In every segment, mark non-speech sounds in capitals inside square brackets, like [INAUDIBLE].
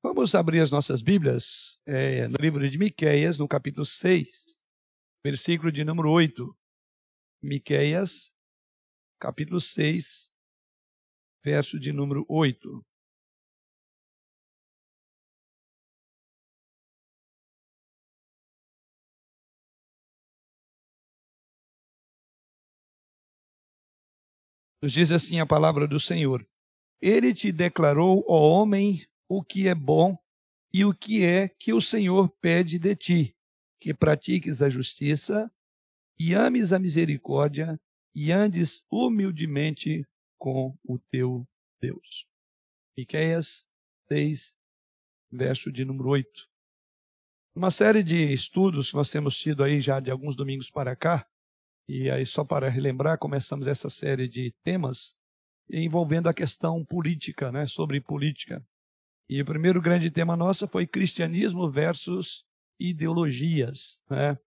Vamos abrir as nossas Bíblias é, no livro de Miqueias, no capítulo 6, versículo de número 8. Miqueias, capítulo 6, verso de número 8. Nos diz assim a palavra do Senhor: Ele te declarou, ó homem, o que é bom e o que é que o Senhor pede de ti, que pratiques a justiça e ames a misericórdia e andes humildemente com o teu Deus. Miqueias 6, verso de número 8. Uma série de estudos que nós temos tido aí já de alguns domingos para cá, e aí só para relembrar, começamos essa série de temas envolvendo a questão política, né, sobre política. E o primeiro grande tema nosso foi cristianismo versus ideologias. Né?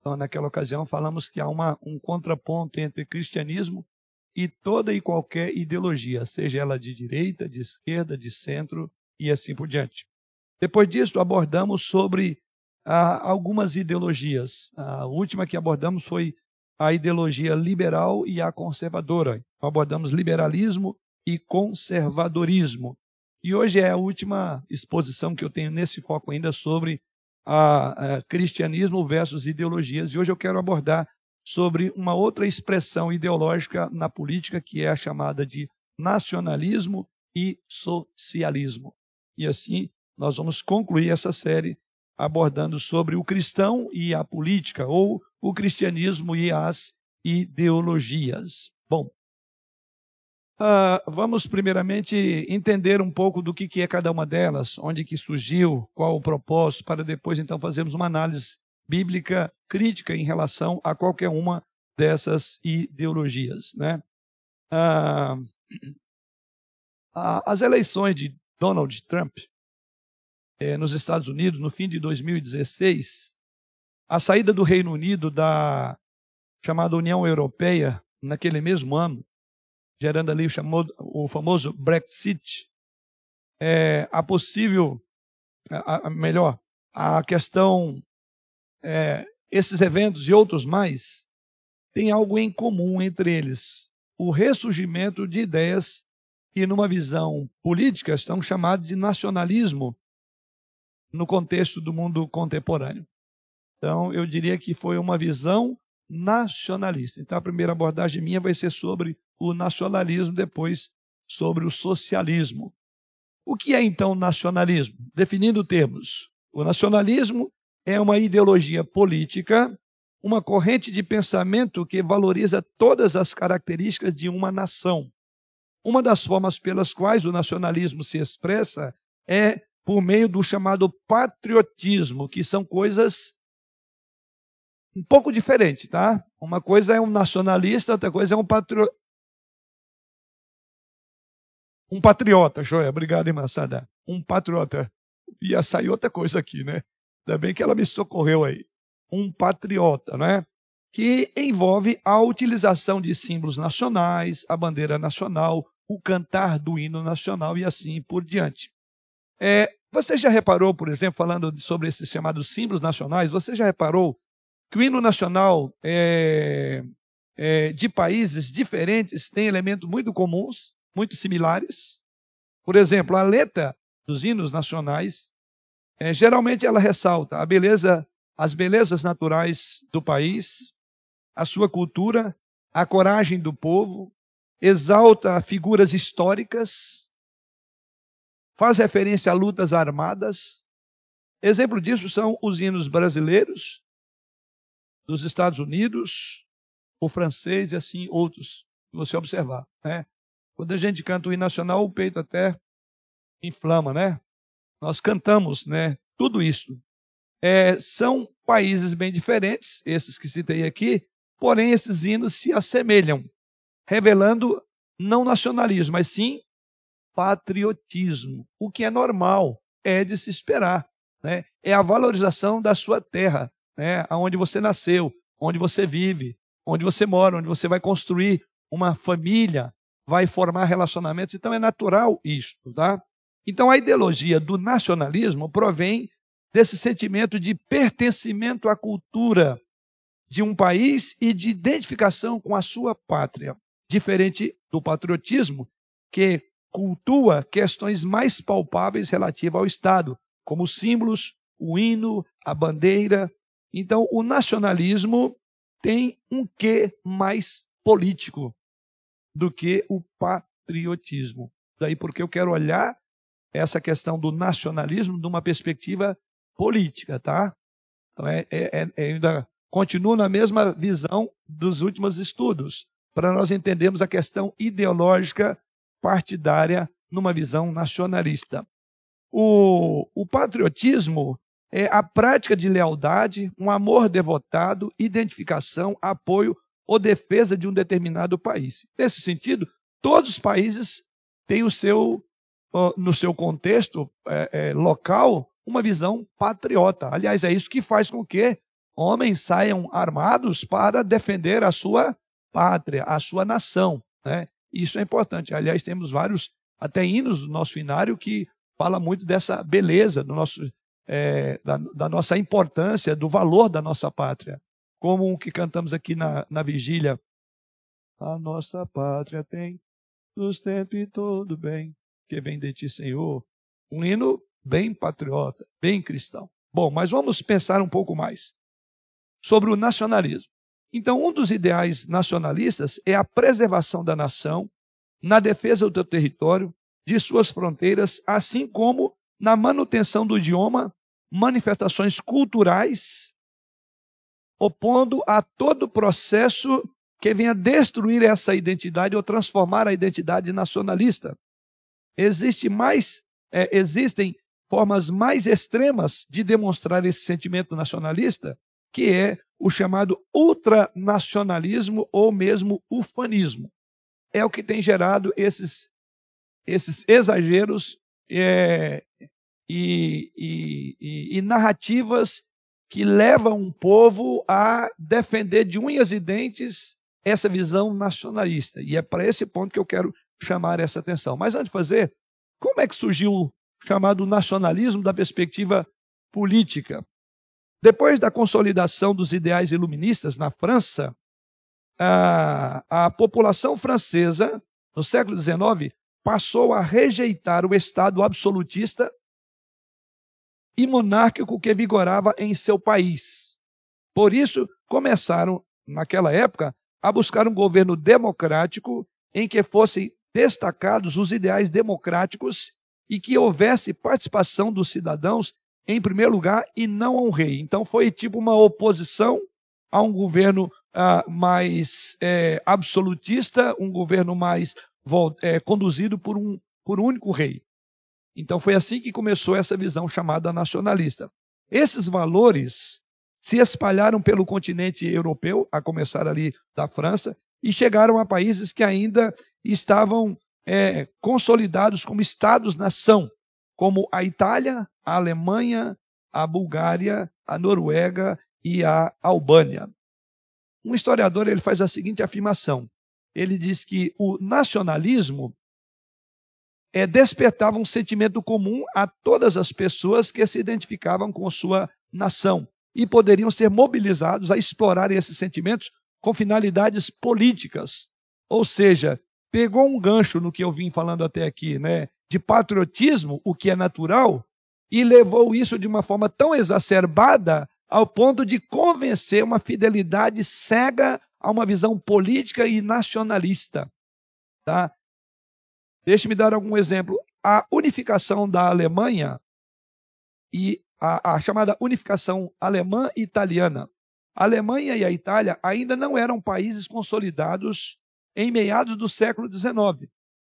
Então, naquela ocasião, falamos que há uma, um contraponto entre cristianismo e toda e qualquer ideologia, seja ela de direita, de esquerda, de centro e assim por diante. Depois disso, abordamos sobre ah, algumas ideologias. A última que abordamos foi a ideologia liberal e a conservadora. Abordamos liberalismo e conservadorismo. E hoje é a última exposição que eu tenho nesse foco ainda sobre a, a cristianismo versus ideologias. E hoje eu quero abordar sobre uma outra expressão ideológica na política que é a chamada de nacionalismo e socialismo. E assim nós vamos concluir essa série abordando sobre o cristão e a política, ou o cristianismo e as ideologias. Bom, Uh, vamos primeiramente entender um pouco do que, que é cada uma delas, onde que surgiu, qual o propósito, para depois então fazermos uma análise bíblica crítica em relação a qualquer uma dessas ideologias. Né? Uh, as eleições de Donald Trump eh, nos Estados Unidos no fim de 2016, a saída do Reino Unido da chamada União Europeia naquele mesmo ano, gerando ali o, chamado, o famoso Brexit, é, a possível, a, a, melhor, a questão, é, esses eventos e outros mais, têm algo em comum entre eles: o ressurgimento de ideias que, numa visão política, estão chamadas de nacionalismo no contexto do mundo contemporâneo. Então, eu diria que foi uma visão nacionalista. Então, a primeira abordagem minha vai ser sobre o nacionalismo, depois sobre o socialismo. O que é então nacionalismo? Definindo termos, o nacionalismo é uma ideologia política, uma corrente de pensamento que valoriza todas as características de uma nação. Uma das formas pelas quais o nacionalismo se expressa é por meio do chamado patriotismo, que são coisas um pouco diferentes, tá? Uma coisa é um nacionalista, outra coisa é um patriota. Um patriota, Joia, obrigado, irmã. Um patriota. Ia sair outra coisa aqui, né? Ainda bem que ela me socorreu aí. Um patriota, né? Que envolve a utilização de símbolos nacionais, a bandeira nacional, o cantar do hino nacional e assim por diante. É, você já reparou, por exemplo, falando sobre esses chamados símbolos nacionais, você já reparou que o hino nacional é, é, de países diferentes tem elementos muito comuns? Muito similares. Por exemplo, a letra dos hinos nacionais, é, geralmente ela ressalta a beleza, as belezas naturais do país, a sua cultura, a coragem do povo, exalta figuras históricas, faz referência a lutas armadas. Exemplo disso são os hinos brasileiros, dos Estados Unidos, o francês e assim outros, se você observar. Né? Quando a gente canta o hino nacional, o peito até inflama, né? Nós cantamos, né? Tudo isso. É, são países bem diferentes, esses que citei aqui, porém esses hinos se assemelham, revelando não nacionalismo, mas sim patriotismo, o que é normal, é de se esperar. Né? É a valorização da sua terra, né? onde você nasceu, onde você vive, onde você mora, onde você vai construir uma família, vai formar relacionamentos, então é natural isto, tá? Então, a ideologia do nacionalismo provém desse sentimento de pertencimento à cultura de um país e de identificação com a sua pátria, diferente do patriotismo, que cultua questões mais palpáveis relativas ao Estado, como símbolos, o hino, a bandeira. Então, o nacionalismo tem um quê mais político do que o patriotismo. Daí porque eu quero olhar essa questão do nacionalismo de uma perspectiva política, tá? Então, é, é, é, é ainda continuo na mesma visão dos últimos estudos, para nós entendermos a questão ideológica partidária numa visão nacionalista. O, o patriotismo é a prática de lealdade, um amor devotado, identificação, apoio ou defesa de um determinado país. Nesse sentido, todos os países têm o seu, no seu contexto é, é, local, uma visão patriota. Aliás, é isso que faz com que homens saiam armados para defender a sua pátria, a sua nação. Né? Isso é importante. Aliás, temos vários até hinos do nosso inário que fala muito dessa beleza do nosso, é, da, da, nossa importância, do valor da nossa pátria. Como o que cantamos aqui na, na vigília. A nossa pátria tem sustento e todo bem que vem de ti, Senhor. Um hino bem patriota, bem cristão. Bom, mas vamos pensar um pouco mais sobre o nacionalismo. Então, um dos ideais nacionalistas é a preservação da nação na defesa do território, de suas fronteiras, assim como na manutenção do idioma, manifestações culturais, opondo a todo processo que venha destruir essa identidade ou transformar a identidade nacionalista. Existe mais, é, existem formas mais extremas de demonstrar esse sentimento nacionalista, que é o chamado ultranacionalismo ou mesmo ufanismo. É o que tem gerado esses, esses exageros é, e, e, e, e narrativas que levam um povo a defender de unhas e dentes essa visão nacionalista. E é para esse ponto que eu quero chamar essa atenção. Mas antes de fazer, como é que surgiu o chamado nacionalismo da perspectiva política? Depois da consolidação dos ideais iluministas na França, a, a população francesa, no século XIX, passou a rejeitar o Estado absolutista e monárquico que vigorava em seu país. Por isso, começaram, naquela época, a buscar um governo democrático em que fossem destacados os ideais democráticos e que houvesse participação dos cidadãos em primeiro lugar e não a um rei. Então foi tipo uma oposição a um governo ah, mais é, absolutista, um governo mais é, conduzido por um, por um único rei. Então foi assim que começou essa visão chamada nacionalista. Esses valores se espalharam pelo continente europeu, a começar ali da França, e chegaram a países que ainda estavam é, consolidados como estados-nação, como a Itália, a Alemanha, a Bulgária, a Noruega e a Albânia. Um historiador ele faz a seguinte afirmação: ele diz que o nacionalismo é, despertava um sentimento comum a todas as pessoas que se identificavam com sua nação e poderiam ser mobilizados a explorar esses sentimentos com finalidades políticas. Ou seja, pegou um gancho no que eu vim falando até aqui, né, de patriotismo, o que é natural, e levou isso de uma forma tão exacerbada ao ponto de convencer uma fidelidade cega a uma visão política e nacionalista. Tá? Deixe-me dar algum exemplo. A unificação da Alemanha e a, a chamada unificação alemã e italiana. A Alemanha e a Itália ainda não eram países consolidados em meados do século XIX.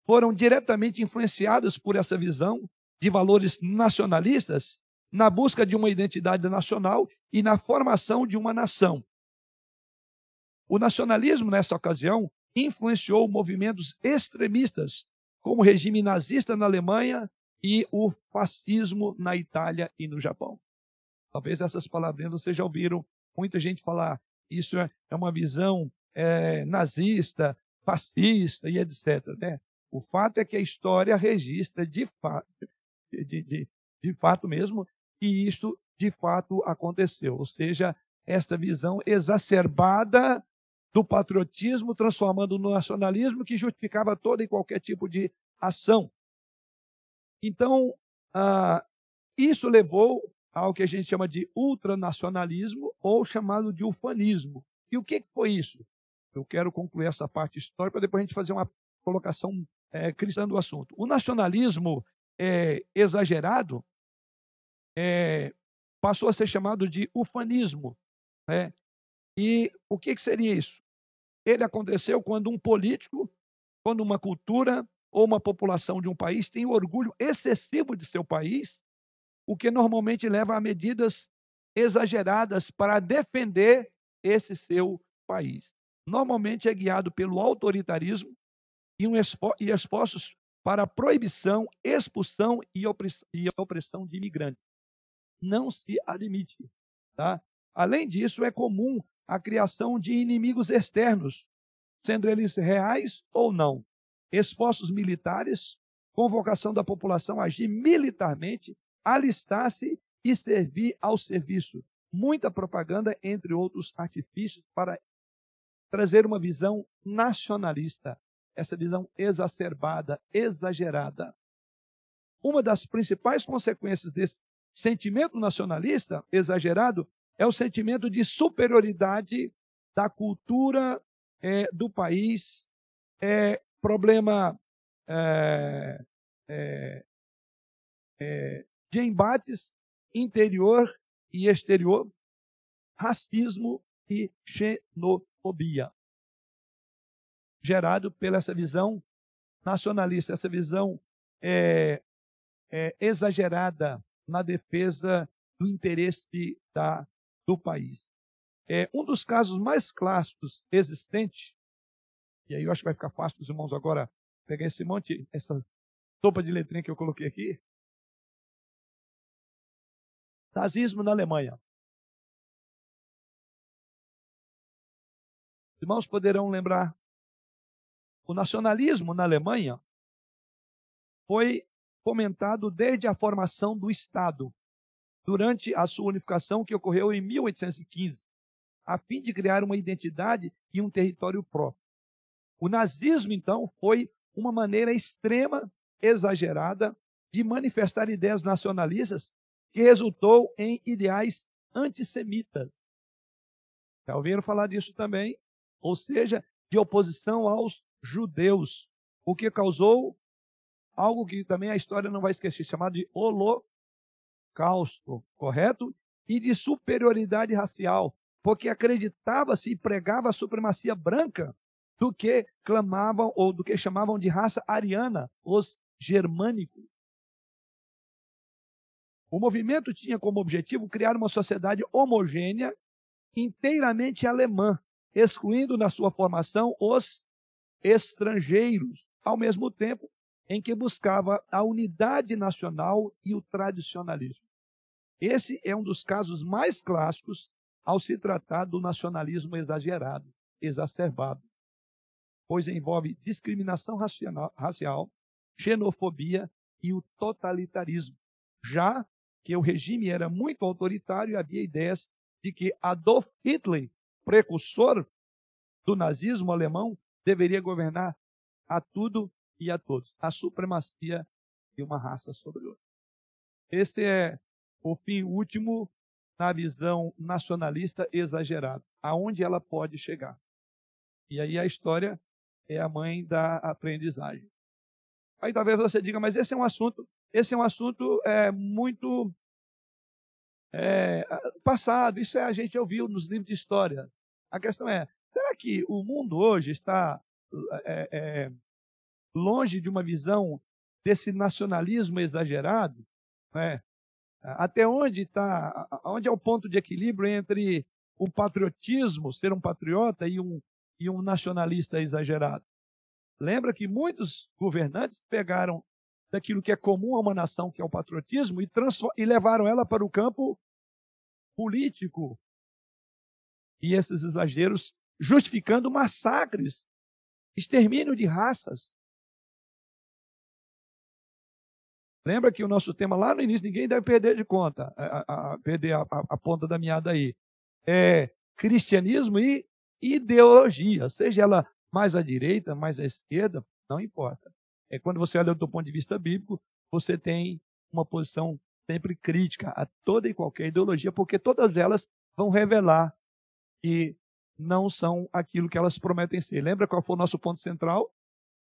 Foram diretamente influenciados por essa visão de valores nacionalistas na busca de uma identidade nacional e na formação de uma nação. O nacionalismo, nessa ocasião, influenciou movimentos extremistas, como o regime nazista na Alemanha e o fascismo na Itália e no Japão. Talvez essas palavrinhas vocês já ouviram muita gente falar. Isso é, é uma visão é, nazista, fascista e etc. Né? O fato é que a história registra de fato, de, de, de fato mesmo, que isto de fato aconteceu. Ou seja, esta visão exacerbada do patriotismo, transformando no nacionalismo, que justificava toda e qualquer tipo de ação. Então, ah, isso levou ao que a gente chama de ultranacionalismo ou chamado de ufanismo. E o que foi isso? Eu quero concluir essa parte histórica depois a gente fazer uma colocação é, cristã do assunto. O nacionalismo é, exagerado é, passou a ser chamado de ufanismo. Né? E o que, que seria isso? Ele aconteceu quando um político, quando uma cultura ou uma população de um país tem orgulho excessivo de seu país, o que normalmente leva a medidas exageradas para defender esse seu país. Normalmente é guiado pelo autoritarismo e, um e esforços para proibição, expulsão e opressão, e opressão de imigrantes. Não se admite. Tá? Além disso, é comum a criação de inimigos externos, sendo eles reais ou não. Esforços militares, convocação da população a agir militarmente, alistar-se e servir ao serviço. Muita propaganda, entre outros artifícios, para trazer uma visão nacionalista, essa visão exacerbada, exagerada. Uma das principais consequências desse sentimento nacionalista exagerado é o sentimento de superioridade da cultura é, do país, é problema é, é, é, de embates interior e exterior, racismo e xenofobia, gerado pela essa visão nacionalista, essa visão é, é, exagerada na defesa do interesse da do país. É, um dos casos mais clássicos existentes, e aí eu acho que vai ficar fácil para os irmãos agora pegar esse monte, essa sopa de letrinha que eu coloquei aqui. Nazismo na Alemanha. Os irmãos poderão lembrar, o nacionalismo na Alemanha foi fomentado desde a formação do Estado durante a sua unificação, que ocorreu em 1815, a fim de criar uma identidade e um território próprio. O nazismo, então, foi uma maneira extrema, exagerada, de manifestar ideias nacionalistas que resultou em ideais antissemitas. Já ouviram falar disso também? Ou seja, de oposição aos judeus, o que causou algo que também a história não vai esquecer, chamado de Holocausto holocausto, correto? E de superioridade racial, porque acreditava-se e pregava a supremacia branca do que clamavam ou do que chamavam de raça ariana, os germânicos. O movimento tinha como objetivo criar uma sociedade homogênea, inteiramente alemã, excluindo na sua formação os estrangeiros, ao mesmo tempo em que buscava a unidade nacional e o tradicionalismo. Esse é um dos casos mais clássicos ao se tratar do nacionalismo exagerado, exacerbado, pois envolve discriminação racial, xenofobia e o totalitarismo. Já que o regime era muito autoritário e havia ideias de que Adolf Hitler, precursor do nazismo alemão, deveria governar a tudo e a todos, a supremacia de uma raça sobre outra. Esse é o fim último na visão nacionalista exagerada, aonde ela pode chegar. E aí a história é a mãe da aprendizagem. Aí talvez você diga, mas esse é um assunto, esse é um assunto é, muito é, passado, isso é, a gente ouviu nos livros de história. A questão é, será que o mundo hoje está é, é, longe de uma visão desse nacionalismo exagerado? Né? Até onde está, onde é o ponto de equilíbrio entre o patriotismo, ser um patriota e um, e um nacionalista exagerado? Lembra que muitos governantes pegaram daquilo que é comum a uma nação, que é o patriotismo, e, e levaram ela para o campo político. E esses exageros justificando massacres, extermínio de raças. Lembra que o nosso tema lá no início, ninguém deve perder de conta, a, a, perder a, a, ponta da meada aí. É cristianismo e ideologia, seja ela mais à direita, mais à esquerda, não importa. É quando você olha do ponto de vista bíblico, você tem uma posição sempre crítica a toda e qualquer ideologia, porque todas elas vão revelar que não são aquilo que elas prometem ser. Lembra qual foi o nosso ponto central?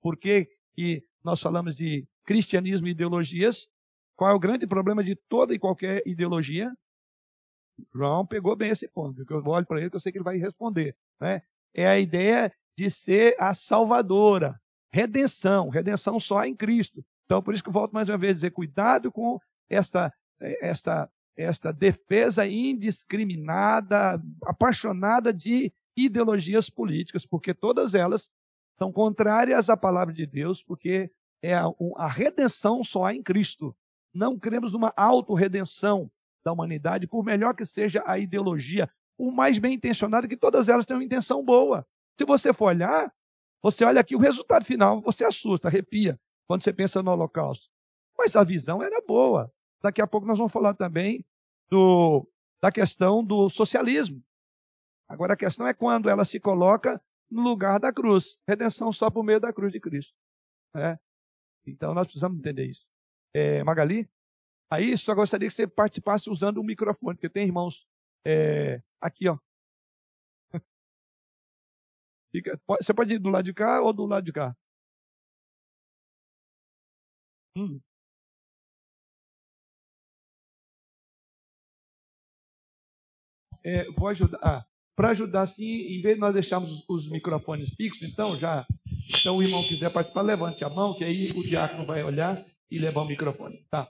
Por que, que nós falamos de cristianismo e ideologias? Qual é o grande problema de toda e qualquer ideologia? João pegou bem esse ponto, porque eu olho para ele que eu sei que ele vai responder. Né? É a ideia de ser a salvadora, redenção, redenção só em Cristo. Então, por isso que eu volto mais uma vez a dizer, cuidado com esta, esta, esta defesa indiscriminada, apaixonada de ideologias políticas, porque todas elas são contrárias à palavra de Deus, porque é a, a redenção só há em Cristo. Não cremos numa autorredenção da humanidade, por melhor que seja a ideologia, o mais bem intencionado que todas elas têm uma intenção boa. Se você for olhar, você olha aqui o resultado final, você assusta, arrepia, quando você pensa no Holocausto. Mas a visão era boa. Daqui a pouco nós vamos falar também do, da questão do socialismo. Agora a questão é quando ela se coloca no lugar da cruz. Redenção só por meio da cruz de Cristo. Né? Então nós precisamos entender isso. É, Magali? Aí só gostaria que você participasse usando o microfone, porque tem irmãos é, aqui, ó. [LAUGHS] Fica, pode, você pode ir do lado de cá ou do lado de cá? Hum. É, vou ajudar. Ah, para ajudar assim, em vez de nós deixarmos os microfones fixos, então já, então o irmão quiser participar, levante a mão, que aí o diácono vai olhar e levar o microfone. Tá.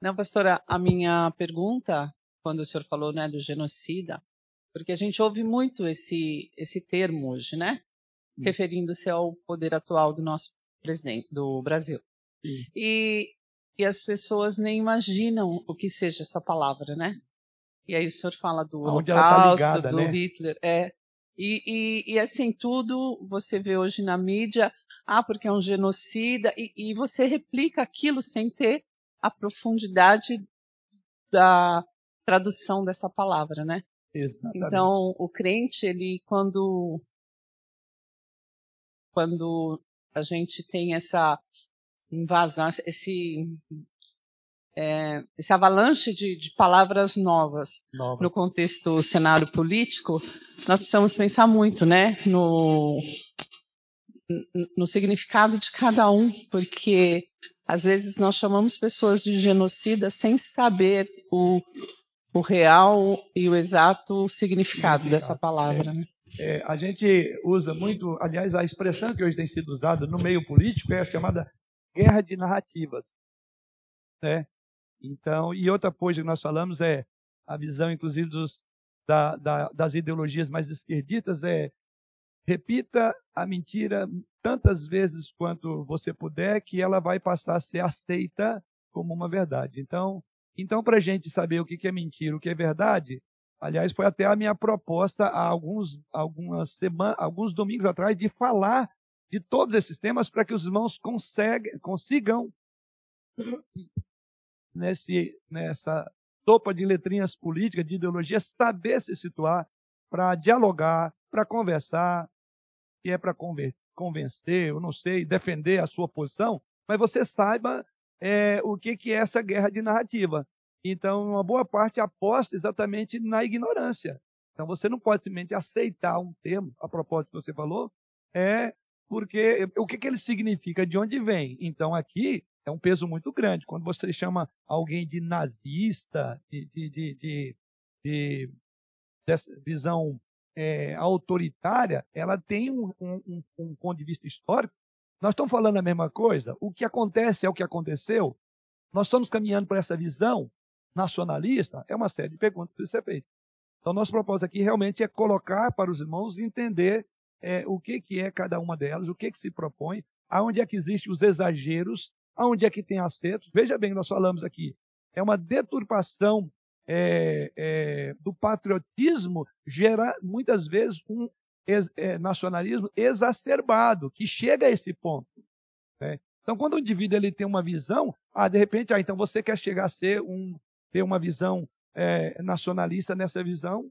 Não, pastora, a minha pergunta, quando o senhor falou, né, do genocida, porque a gente ouve muito esse esse termo hoje, né, hum. referindo-se ao poder atual do nosso presidente do Brasil. Hum. E e as pessoas nem imaginam o que seja essa palavra, né? E aí o senhor fala do Onde tá Holocausto, tá ligada, do né? Hitler. É. E, e, e, assim, tudo você vê hoje na mídia, ah, porque é um genocida, e, e você replica aquilo sem ter a profundidade da tradução dessa palavra, né? Exatamente. Então, o crente, ele, quando, quando a gente tem essa invasão, esse é, esse avalanche de, de palavras novas, novas, no contexto cenário político, nós precisamos pensar muito, né, no, no significado de cada um, porque às vezes nós chamamos pessoas de genocida sem saber o, o real e o exato significado dessa palavra. É, né? é, a gente usa muito, aliás, a expressão que hoje tem sido usada no meio político é a chamada guerra de narrativas. Né? Então, e outra coisa que nós falamos é a visão, inclusive, dos, da, da, das ideologias mais esquerdistas é repita a mentira tantas vezes quanto você puder, que ela vai passar a ser aceita como uma verdade. Então, então para a gente saber o que é mentira, o que é verdade, aliás, foi até a minha proposta há alguns, algumas semanas, alguns domingos atrás de falar de todos esses temas para que os irmãos consegue, consigam [LAUGHS] nesse, nessa sopa de letrinhas políticas, de ideologia, saber se situar para dialogar, para conversar, e é para convencer, eu não sei, defender a sua posição, mas você saiba é, o que, que é essa guerra de narrativa. Então, uma boa parte aposta exatamente na ignorância. Então, você não pode simplesmente aceitar um termo, a propósito que você falou, é porque o que, que ele significa, de onde vem. Então, aqui, é um peso muito grande. Quando você chama alguém de nazista, de, de, de, de, de dessa visão é, autoritária, ela tem um, um, um, ponto de vista histórico. Nós estamos falando a mesma coisa. O que acontece é o que aconteceu. Nós estamos caminhando para essa visão nacionalista. É uma série de perguntas que precisa ser feita. Então, nosso propósito aqui realmente é colocar para os irmãos entender é, o que, que é cada uma delas, o que, que se propõe, aonde é que existem os exageros Aonde é que tem acertos? Veja bem, nós falamos aqui, é uma deturpação é, é, do patriotismo, gera muitas vezes um ex, é, nacionalismo exacerbado, que chega a esse ponto. Né? Então, quando o indivíduo ele tem uma visão, ah, de repente, ah, então você quer chegar a ser um, ter uma visão é, nacionalista nessa visão.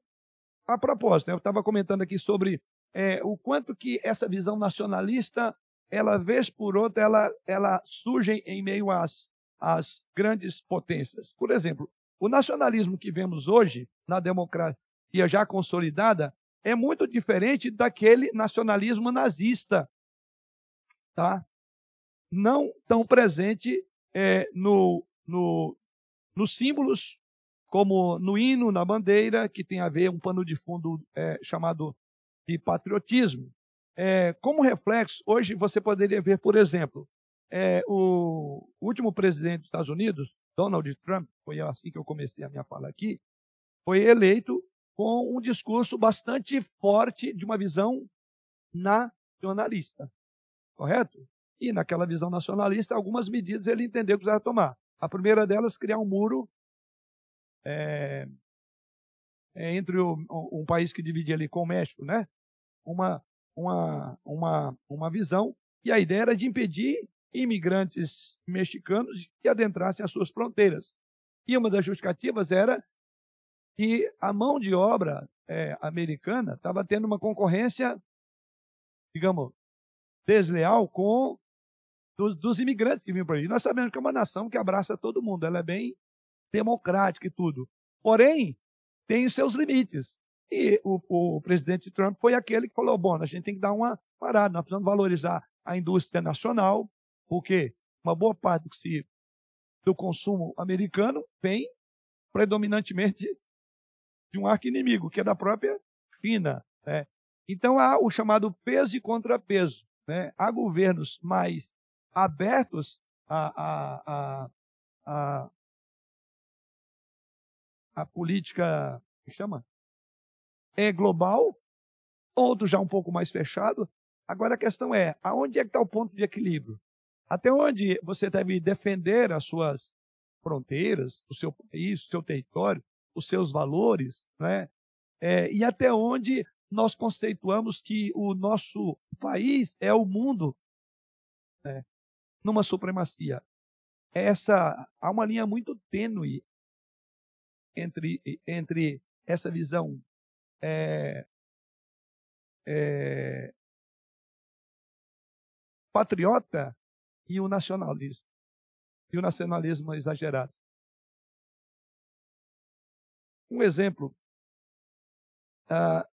A propósito, né, eu estava comentando aqui sobre é, o quanto que essa visão nacionalista, ela vez por outra, ela, ela surge em meio às, às grandes potências. Por exemplo, o nacionalismo que vemos hoje na democracia já consolidada é muito diferente daquele nacionalismo nazista, tá? Não tão presente é, no, no, nos símbolos como no hino, na bandeira, que tem a ver um pano de fundo é, chamado de patriotismo. É, como reflexo, hoje você poderia ver, por exemplo, é, o último presidente dos Estados Unidos, Donald Trump, foi assim que eu comecei a minha fala aqui, foi eleito com um discurso bastante forte de uma visão nacionalista. Correto? E naquela visão nacionalista, algumas medidas ele entendeu que precisava tomar. A primeira delas, criar um muro é, é, entre o, um país que dividia ali com o México, né? Uma, uma, uma, uma visão. E a ideia era de impedir imigrantes mexicanos que adentrassem as suas fronteiras. E uma das justificativas era que a mão de obra é, americana estava tendo uma concorrência, digamos, desleal com dos, dos imigrantes que vinham para ali. Nós sabemos que é uma nação que abraça todo mundo, ela é bem democrática e tudo. Porém, tem os seus limites. E o, o, presidente Trump foi aquele que falou: bom, a gente tem que dar uma parada, nós precisamos valorizar a indústria nacional, porque uma boa parte do, se, do consumo americano vem predominantemente de um arco inimigo, que é da própria China. Né? Então há o chamado peso e contrapeso. Né? Há governos mais abertos a, a, a, a, a política, que chama? É global, outros já um pouco mais fechado. Agora a questão é, aonde é que está o ponto de equilíbrio? Até onde você deve defender as suas fronteiras, o seu país, o seu território, os seus valores, né? É, e até onde nós conceituamos que o nosso país é o mundo né? numa supremacia. Essa há uma linha muito tênue entre entre essa visão é, é, patriota e o nacionalismo e o nacionalismo exagerado. Um exemplo. Ah,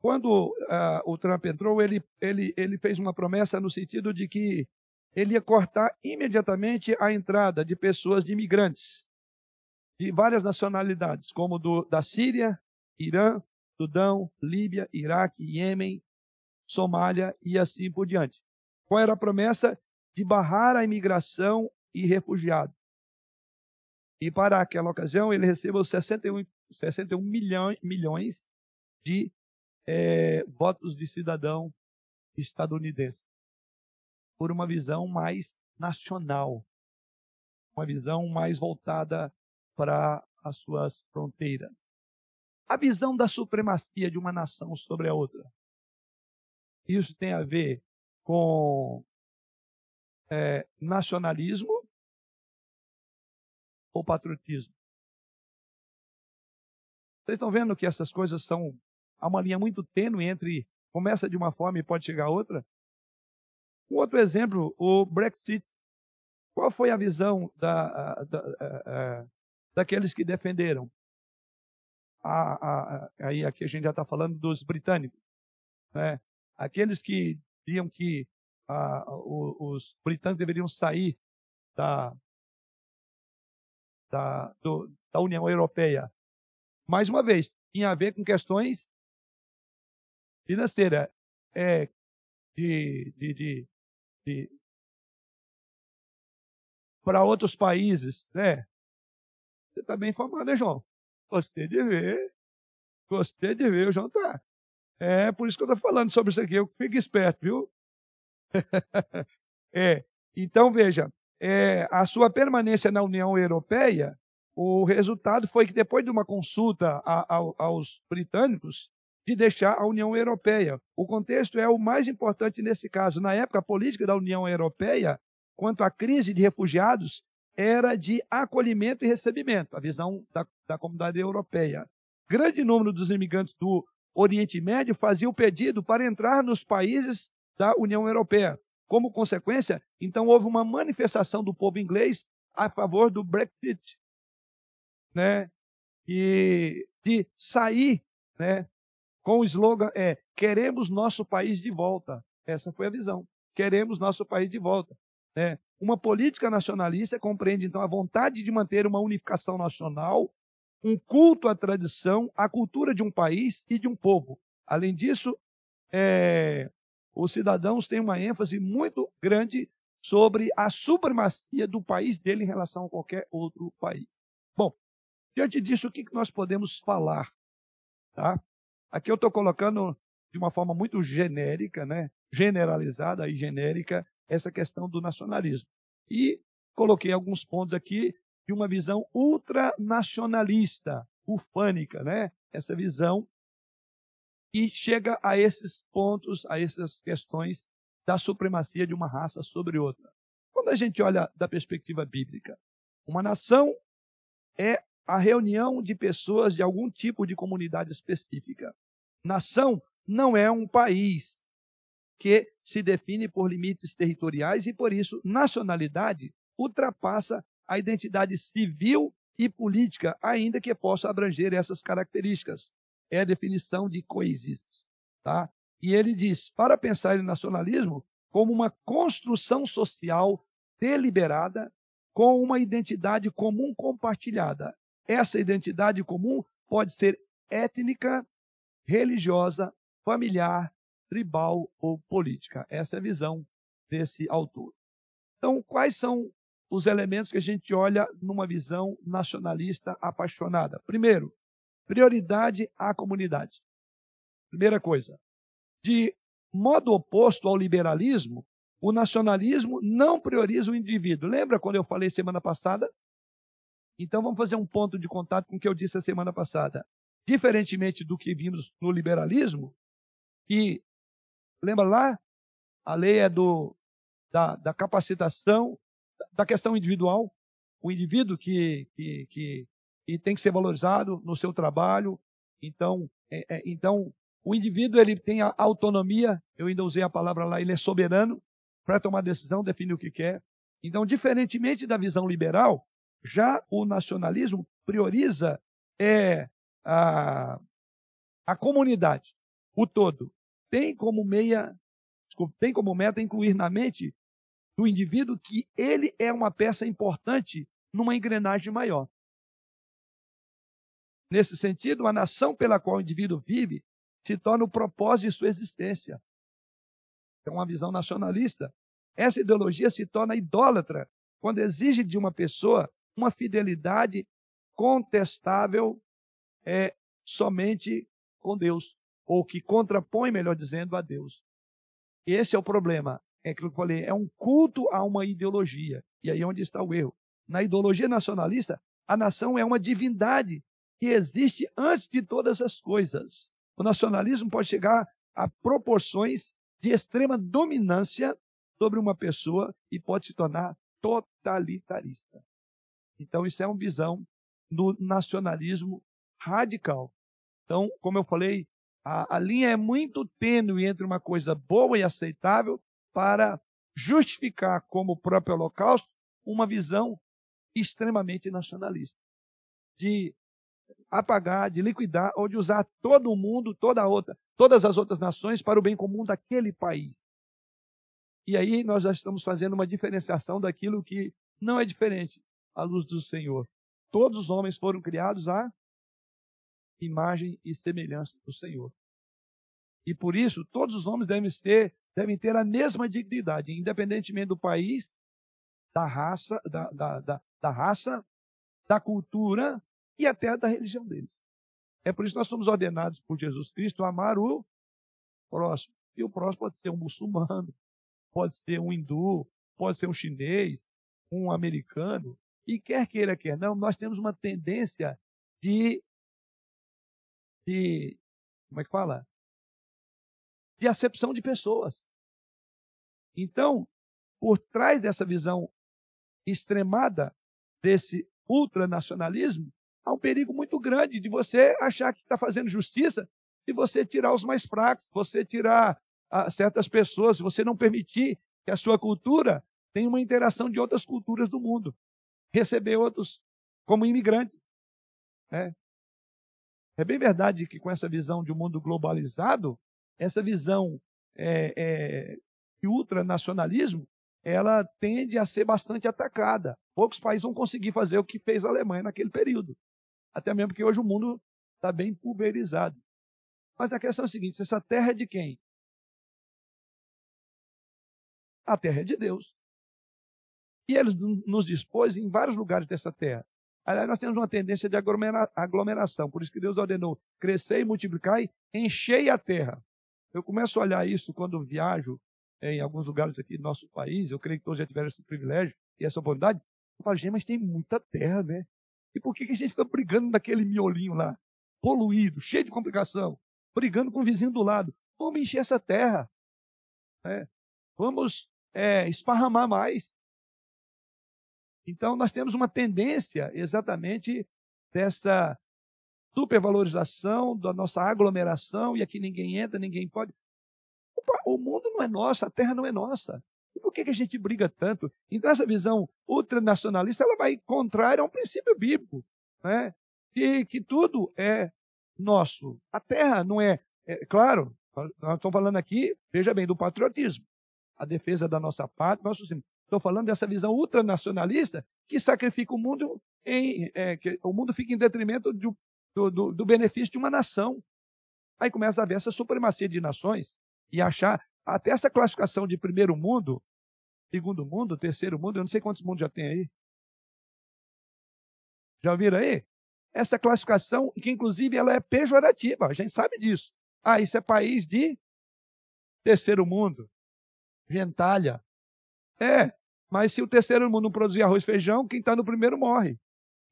quando ah, o Trump entrou, ele, ele, ele fez uma promessa no sentido de que ele ia cortar imediatamente a entrada de pessoas, de imigrantes, de várias nacionalidades, como do, da Síria, Irã, Sudão, Líbia, Iraque, Iêmen, Somália e assim por diante. Qual era a promessa? De barrar a imigração e refugiados. E para aquela ocasião, ele recebeu 61, 61 milhões, milhões de é, votos de cidadão estadunidense. Por uma visão mais nacional. Uma visão mais voltada para as suas fronteiras. A visão da supremacia de uma nação sobre a outra. Isso tem a ver com é, nacionalismo ou patriotismo? Vocês estão vendo que essas coisas são. Há uma linha muito tênue entre começa de uma forma e pode chegar a outra? Um outro exemplo, o Brexit. Qual foi a visão da, da, da, daqueles que defenderam? A, a, aí aqui a gente já está falando dos britânicos. Né? Aqueles que diziam que a, os britânicos deveriam sair da, da, do, da União Europeia. Mais uma vez, tinha a ver com questões financeiras, é, de, de, de, de para outros países, né? Você está bem informado, né, João? Gostei de ver. Gostei de ver, o João tá. É por isso que eu estou falando sobre isso aqui. Eu fico esperto, viu? [LAUGHS] é. Então, veja, é, a sua permanência na União Europeia, o resultado foi que depois de uma consulta a, a, aos britânicos, de deixar a União Europeia. O contexto é o mais importante nesse caso. Na época, a política da União Europeia, quanto à crise de refugiados, era de acolhimento e recebimento, a visão da, da comunidade europeia. Grande número dos imigrantes do Oriente Médio fazia o pedido para entrar nos países da União Europeia. Como consequência, então houve uma manifestação do povo inglês a favor do Brexit, né? E de sair, né? Com o slogan é queremos nosso país de volta. Essa foi a visão. Queremos nosso país de volta. Né? Uma política nacionalista compreende então a vontade de manter uma unificação nacional, um culto à tradição, à cultura de um país e de um povo. Além disso, é, os cidadãos têm uma ênfase muito grande sobre a supremacia do país dele em relação a qualquer outro país. Bom, diante disso, o que nós podemos falar? Tá? Aqui eu estou colocando de uma forma muito genérica, né? generalizada e genérica, essa questão do nacionalismo. E coloquei alguns pontos aqui de uma visão ultranacionalista, ufânica, né? essa visão e chega a esses pontos, a essas questões da supremacia de uma raça sobre outra. Quando a gente olha da perspectiva bíblica, uma nação é a reunião de pessoas de algum tipo de comunidade específica. Nação não é um país que se define por limites territoriais e, por isso, nacionalidade ultrapassa a identidade civil e política, ainda que possa abranger essas características é a definição de coexiste. Tá? E ele diz: para pensar em nacionalismo como uma construção social deliberada com uma identidade comum compartilhada. Essa identidade comum pode ser étnica, religiosa, familiar, tribal ou política. Essa é a visão desse autor. Então, quais são os elementos que a gente olha numa visão nacionalista apaixonada? Primeiro, prioridade à comunidade. Primeira coisa. De modo oposto ao liberalismo, o nacionalismo não prioriza o indivíduo. Lembra quando eu falei semana passada? Então vamos fazer um ponto de contato com o que eu disse a semana passada. Diferentemente do que vimos no liberalismo, que lembra lá? A lei é do, da, da capacitação, da questão individual. O indivíduo que, que, que e tem que ser valorizado no seu trabalho. Então, é, é, então o indivíduo ele tem a autonomia, eu ainda usei a palavra lá, ele é soberano para tomar decisão, definir o que quer. Então, diferentemente da visão liberal, já o nacionalismo prioriza é, a, a comunidade, o todo. Tem como meia, desculpa, tem como meta incluir na mente do indivíduo que ele é uma peça importante numa engrenagem maior. Nesse sentido, a nação pela qual o indivíduo vive se torna o propósito de sua existência. É uma visão nacionalista. Essa ideologia se torna idólatra quando exige de uma pessoa uma fidelidade contestável é, somente com Deus, ou que contrapõe, melhor dizendo, a Deus. Esse é o problema. É aquilo que eu falei, é um culto a uma ideologia. E aí é onde está o erro. Na ideologia nacionalista, a nação é uma divindade que existe antes de todas as coisas. O nacionalismo pode chegar a proporções de extrema dominância sobre uma pessoa e pode se tornar totalitarista. Então, isso é uma visão do nacionalismo radical. Então, como eu falei, a, a linha é muito tênue entre uma coisa boa e aceitável para justificar, como o próprio Holocausto, uma visão extremamente nacionalista, de apagar, de liquidar ou de usar todo o mundo, toda a outra, todas as outras nações para o bem comum daquele país. E aí nós já estamos fazendo uma diferenciação daquilo que não é diferente à luz do Senhor. Todos os homens foram criados à imagem e semelhança do Senhor. E por isso, todos os homens devem ter, devem ter a mesma dignidade, independentemente do país, da raça, da, da, da, da raça, da cultura e até da religião deles. É por isso que nós somos ordenados por Jesus Cristo a amar o próximo. E o próximo pode ser um muçulmano, pode ser um hindu, pode ser um chinês, um americano. E quer queira, quer não, nós temos uma tendência de, de como é que fala? De acepção de pessoas. Então, por trás dessa visão extremada desse ultranacionalismo, há um perigo muito grande de você achar que está fazendo justiça e você tirar os mais fracos, você tirar ah, certas pessoas, você não permitir que a sua cultura tenha uma interação de outras culturas do mundo, receber outros como imigrantes. É. é bem verdade que com essa visão de um mundo globalizado, essa visão é, é, de ultranacionalismo, ela tende a ser bastante atacada. Poucos países vão conseguir fazer o que fez a Alemanha naquele período. Até mesmo porque hoje o mundo está bem pulverizado. Mas a questão é a seguinte: essa terra é de quem? A terra é de Deus. E ele nos dispôs em vários lugares dessa terra. Aliás, nós temos uma tendência de aglomeração, por isso que Deus ordenou: crescer multiplicar e enchei a terra. Eu começo a olhar isso quando viajo em alguns lugares aqui do nosso país, eu creio que todos já tiveram esse privilégio e essa oportunidade. Eu falo, gente, mas tem muita terra, né? E por que, que a gente fica brigando naquele miolinho lá? Poluído, cheio de complicação, brigando com o vizinho do lado. Vamos encher essa terra. Né? Vamos é, esparramar mais. Então, nós temos uma tendência exatamente dessa supervalorização da nossa aglomeração, e aqui ninguém entra, ninguém pode. O mundo não é nosso, a terra não é nossa. E por que, que a gente briga tanto? Então, essa visão ultranacionalista ela vai contrária a um princípio bíblico, né? E que tudo é nosso. A terra não é, é claro, nós estamos falando aqui, veja bem, do patriotismo a defesa da nossa pátria. Estou falando dessa visão ultranacionalista que sacrifica o mundo em. É, que o mundo fica em detrimento do, do, do benefício de uma nação. Aí começa a haver essa supremacia de nações e achar até essa classificação de primeiro mundo, segundo mundo, terceiro mundo, eu não sei quantos mundos já tem aí. Já ouviram aí? Essa classificação, que inclusive ela é pejorativa, a gente sabe disso. Ah, isso é país de terceiro mundo gentalha. É, mas se o terceiro mundo não produzir arroz e feijão, quem está no primeiro morre.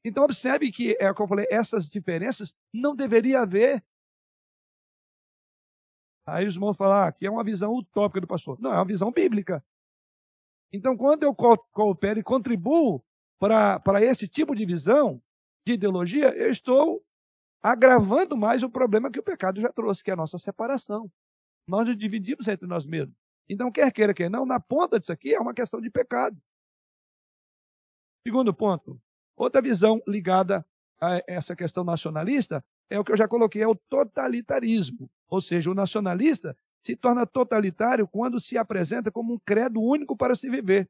Então observe que, é como eu falei, essas diferenças não deveria haver. Aí os irmãos falam, ah, que é uma visão utópica do pastor. Não, é uma visão bíblica. Então, quando eu coopero e contribuo para esse tipo de visão, de ideologia, eu estou agravando mais o problema que o pecado já trouxe, que é a nossa separação. Nós nos dividimos entre nós mesmos. Então, quer queira, quer não, na ponta disso aqui é uma questão de pecado. Segundo ponto, outra visão ligada a essa questão nacionalista é o que eu já coloquei, é o totalitarismo. Ou seja, o nacionalista se torna totalitário quando se apresenta como um credo único para se viver.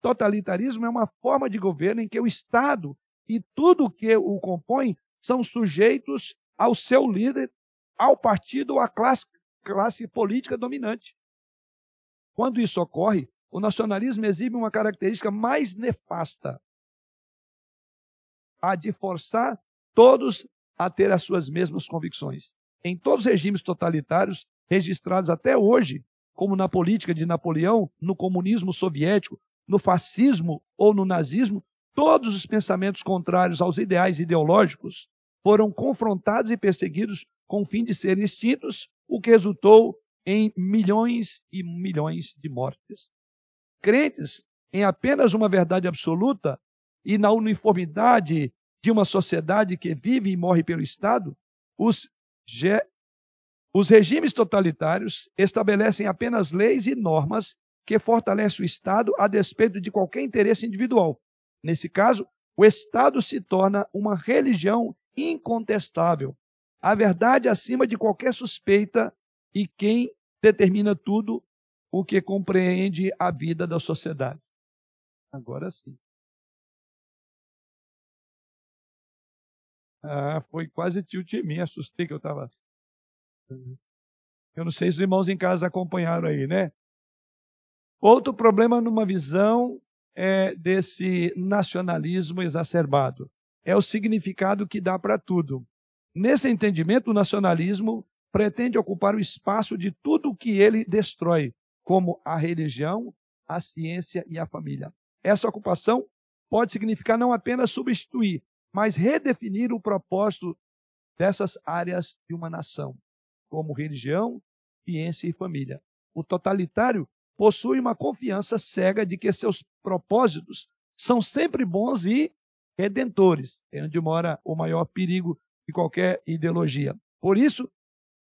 Totalitarismo é uma forma de governo em que o Estado e tudo o que o compõe são sujeitos ao seu líder, ao partido ou à classe, classe política dominante. Quando isso ocorre, o nacionalismo exibe uma característica mais nefasta, a de forçar todos a ter as suas mesmas convicções. Em todos os regimes totalitários registrados até hoje, como na política de Napoleão, no comunismo soviético, no fascismo ou no nazismo, todos os pensamentos contrários aos ideais ideológicos foram confrontados e perseguidos com o fim de serem extintos, o que resultou em milhões e milhões de mortes. Crentes em apenas uma verdade absoluta e na uniformidade de uma sociedade que vive e morre pelo Estado, os, os regimes totalitários estabelecem apenas leis e normas que fortalecem o Estado a despeito de qualquer interesse individual. Nesse caso, o Estado se torna uma religião incontestável, a verdade acima de qualquer suspeita e quem determina tudo o que compreende a vida da sociedade. Agora sim. Ah, foi quase tilt em mim, assustei que eu estava. Eu não sei se os irmãos em casa acompanharam aí, né? Outro problema numa visão é, desse nacionalismo exacerbado é o significado que dá para tudo. Nesse entendimento, o nacionalismo pretende ocupar o espaço de tudo o que ele destrói, como a religião, a ciência e a família. Essa ocupação pode significar não apenas substituir, mas redefinir o propósito dessas áreas de uma nação. como religião, ciência e família. O totalitário possui uma confiança cega de que seus propósitos são sempre bons e redentores, é onde mora o maior perigo de qualquer ideologia. Por isso,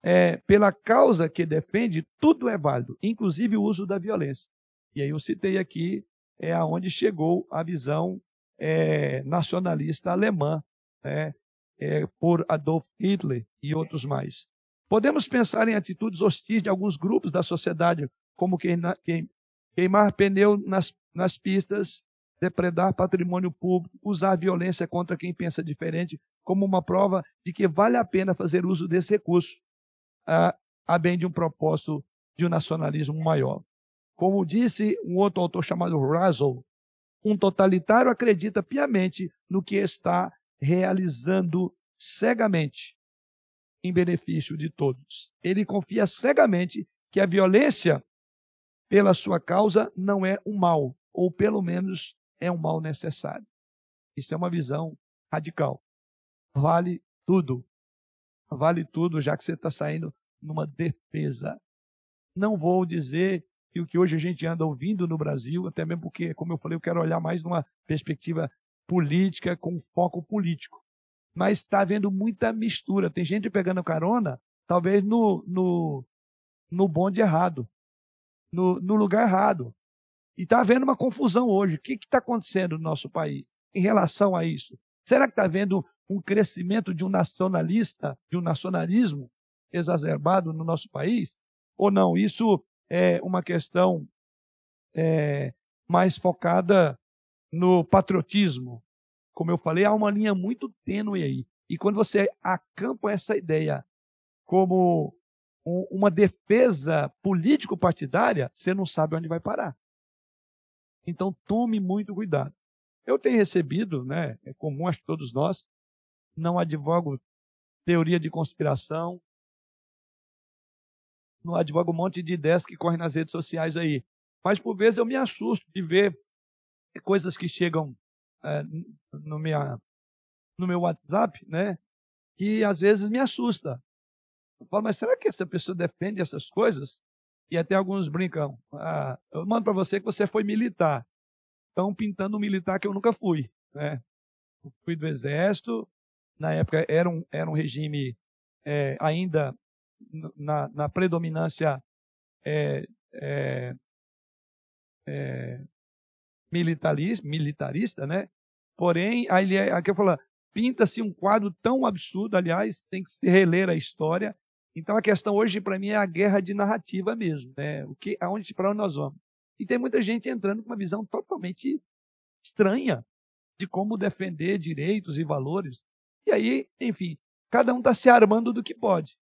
é, pela causa que defende, tudo é válido, inclusive o uso da violência. E aí eu citei aqui é aonde chegou a visão é, nacionalista alemã, né, é, por Adolf Hitler e outros mais. Podemos pensar em atitudes hostis de alguns grupos da sociedade, como queimar pneu nas, nas pistas, depredar patrimônio público, usar violência contra quem pensa diferente, como uma prova de que vale a pena fazer uso desse recurso, a, a bem de um propósito de um nacionalismo maior. Como disse um outro autor chamado Russell, um totalitário acredita piamente no que está realizando cegamente em benefício de todos. Ele confia cegamente que a violência pela sua causa não é um mal, ou pelo menos é um mal necessário. Isso é uma visão radical. Vale tudo. Vale tudo, já que você está saindo numa defesa. Não vou dizer que o que hoje a gente anda ouvindo no Brasil, até mesmo porque, como eu falei, eu quero olhar mais numa perspectiva política, com foco político. Mas está havendo muita mistura. Tem gente pegando carona, talvez no, no, no bonde errado, no, no lugar errado. E está havendo uma confusão hoje. O que está acontecendo no nosso país em relação a isso? Será que está havendo um crescimento de um nacionalista, de um nacionalismo exacerbado no nosso país? Ou não? Isso é uma questão é, mais focada no patriotismo. Como eu falei, há uma linha muito tênue aí. E quando você acampa essa ideia como uma defesa político-partidária, você não sabe onde vai parar. Então tome muito cuidado. Eu tenho recebido, né, é comum, acho que todos nós, não advogo teoria de conspiração, não advogo um monte de ideias que correm nas redes sociais aí. Mas por vezes eu me assusto de ver coisas que chegam é, no, minha, no meu WhatsApp, né? Que às vezes me assusta. Eu falo, mas será que essa pessoa defende essas coisas? E até alguns brincam. Ah, eu mando para você que você foi militar. Estão pintando um militar que eu nunca fui. Né? Eu fui do exército. Na época era um, era um regime é, ainda na, na predominância é, é, é, militarista, militarista, né? Porém, aí, aqui eu falo, pinta-se um quadro tão absurdo, aliás, tem que se reler a história. Então a questão hoje para mim é a guerra de narrativa mesmo, né? O que, aonde, para onde nós vamos? E tem muita gente entrando com uma visão totalmente estranha de como defender direitos e valores. E aí, enfim, cada um está se armando do que pode.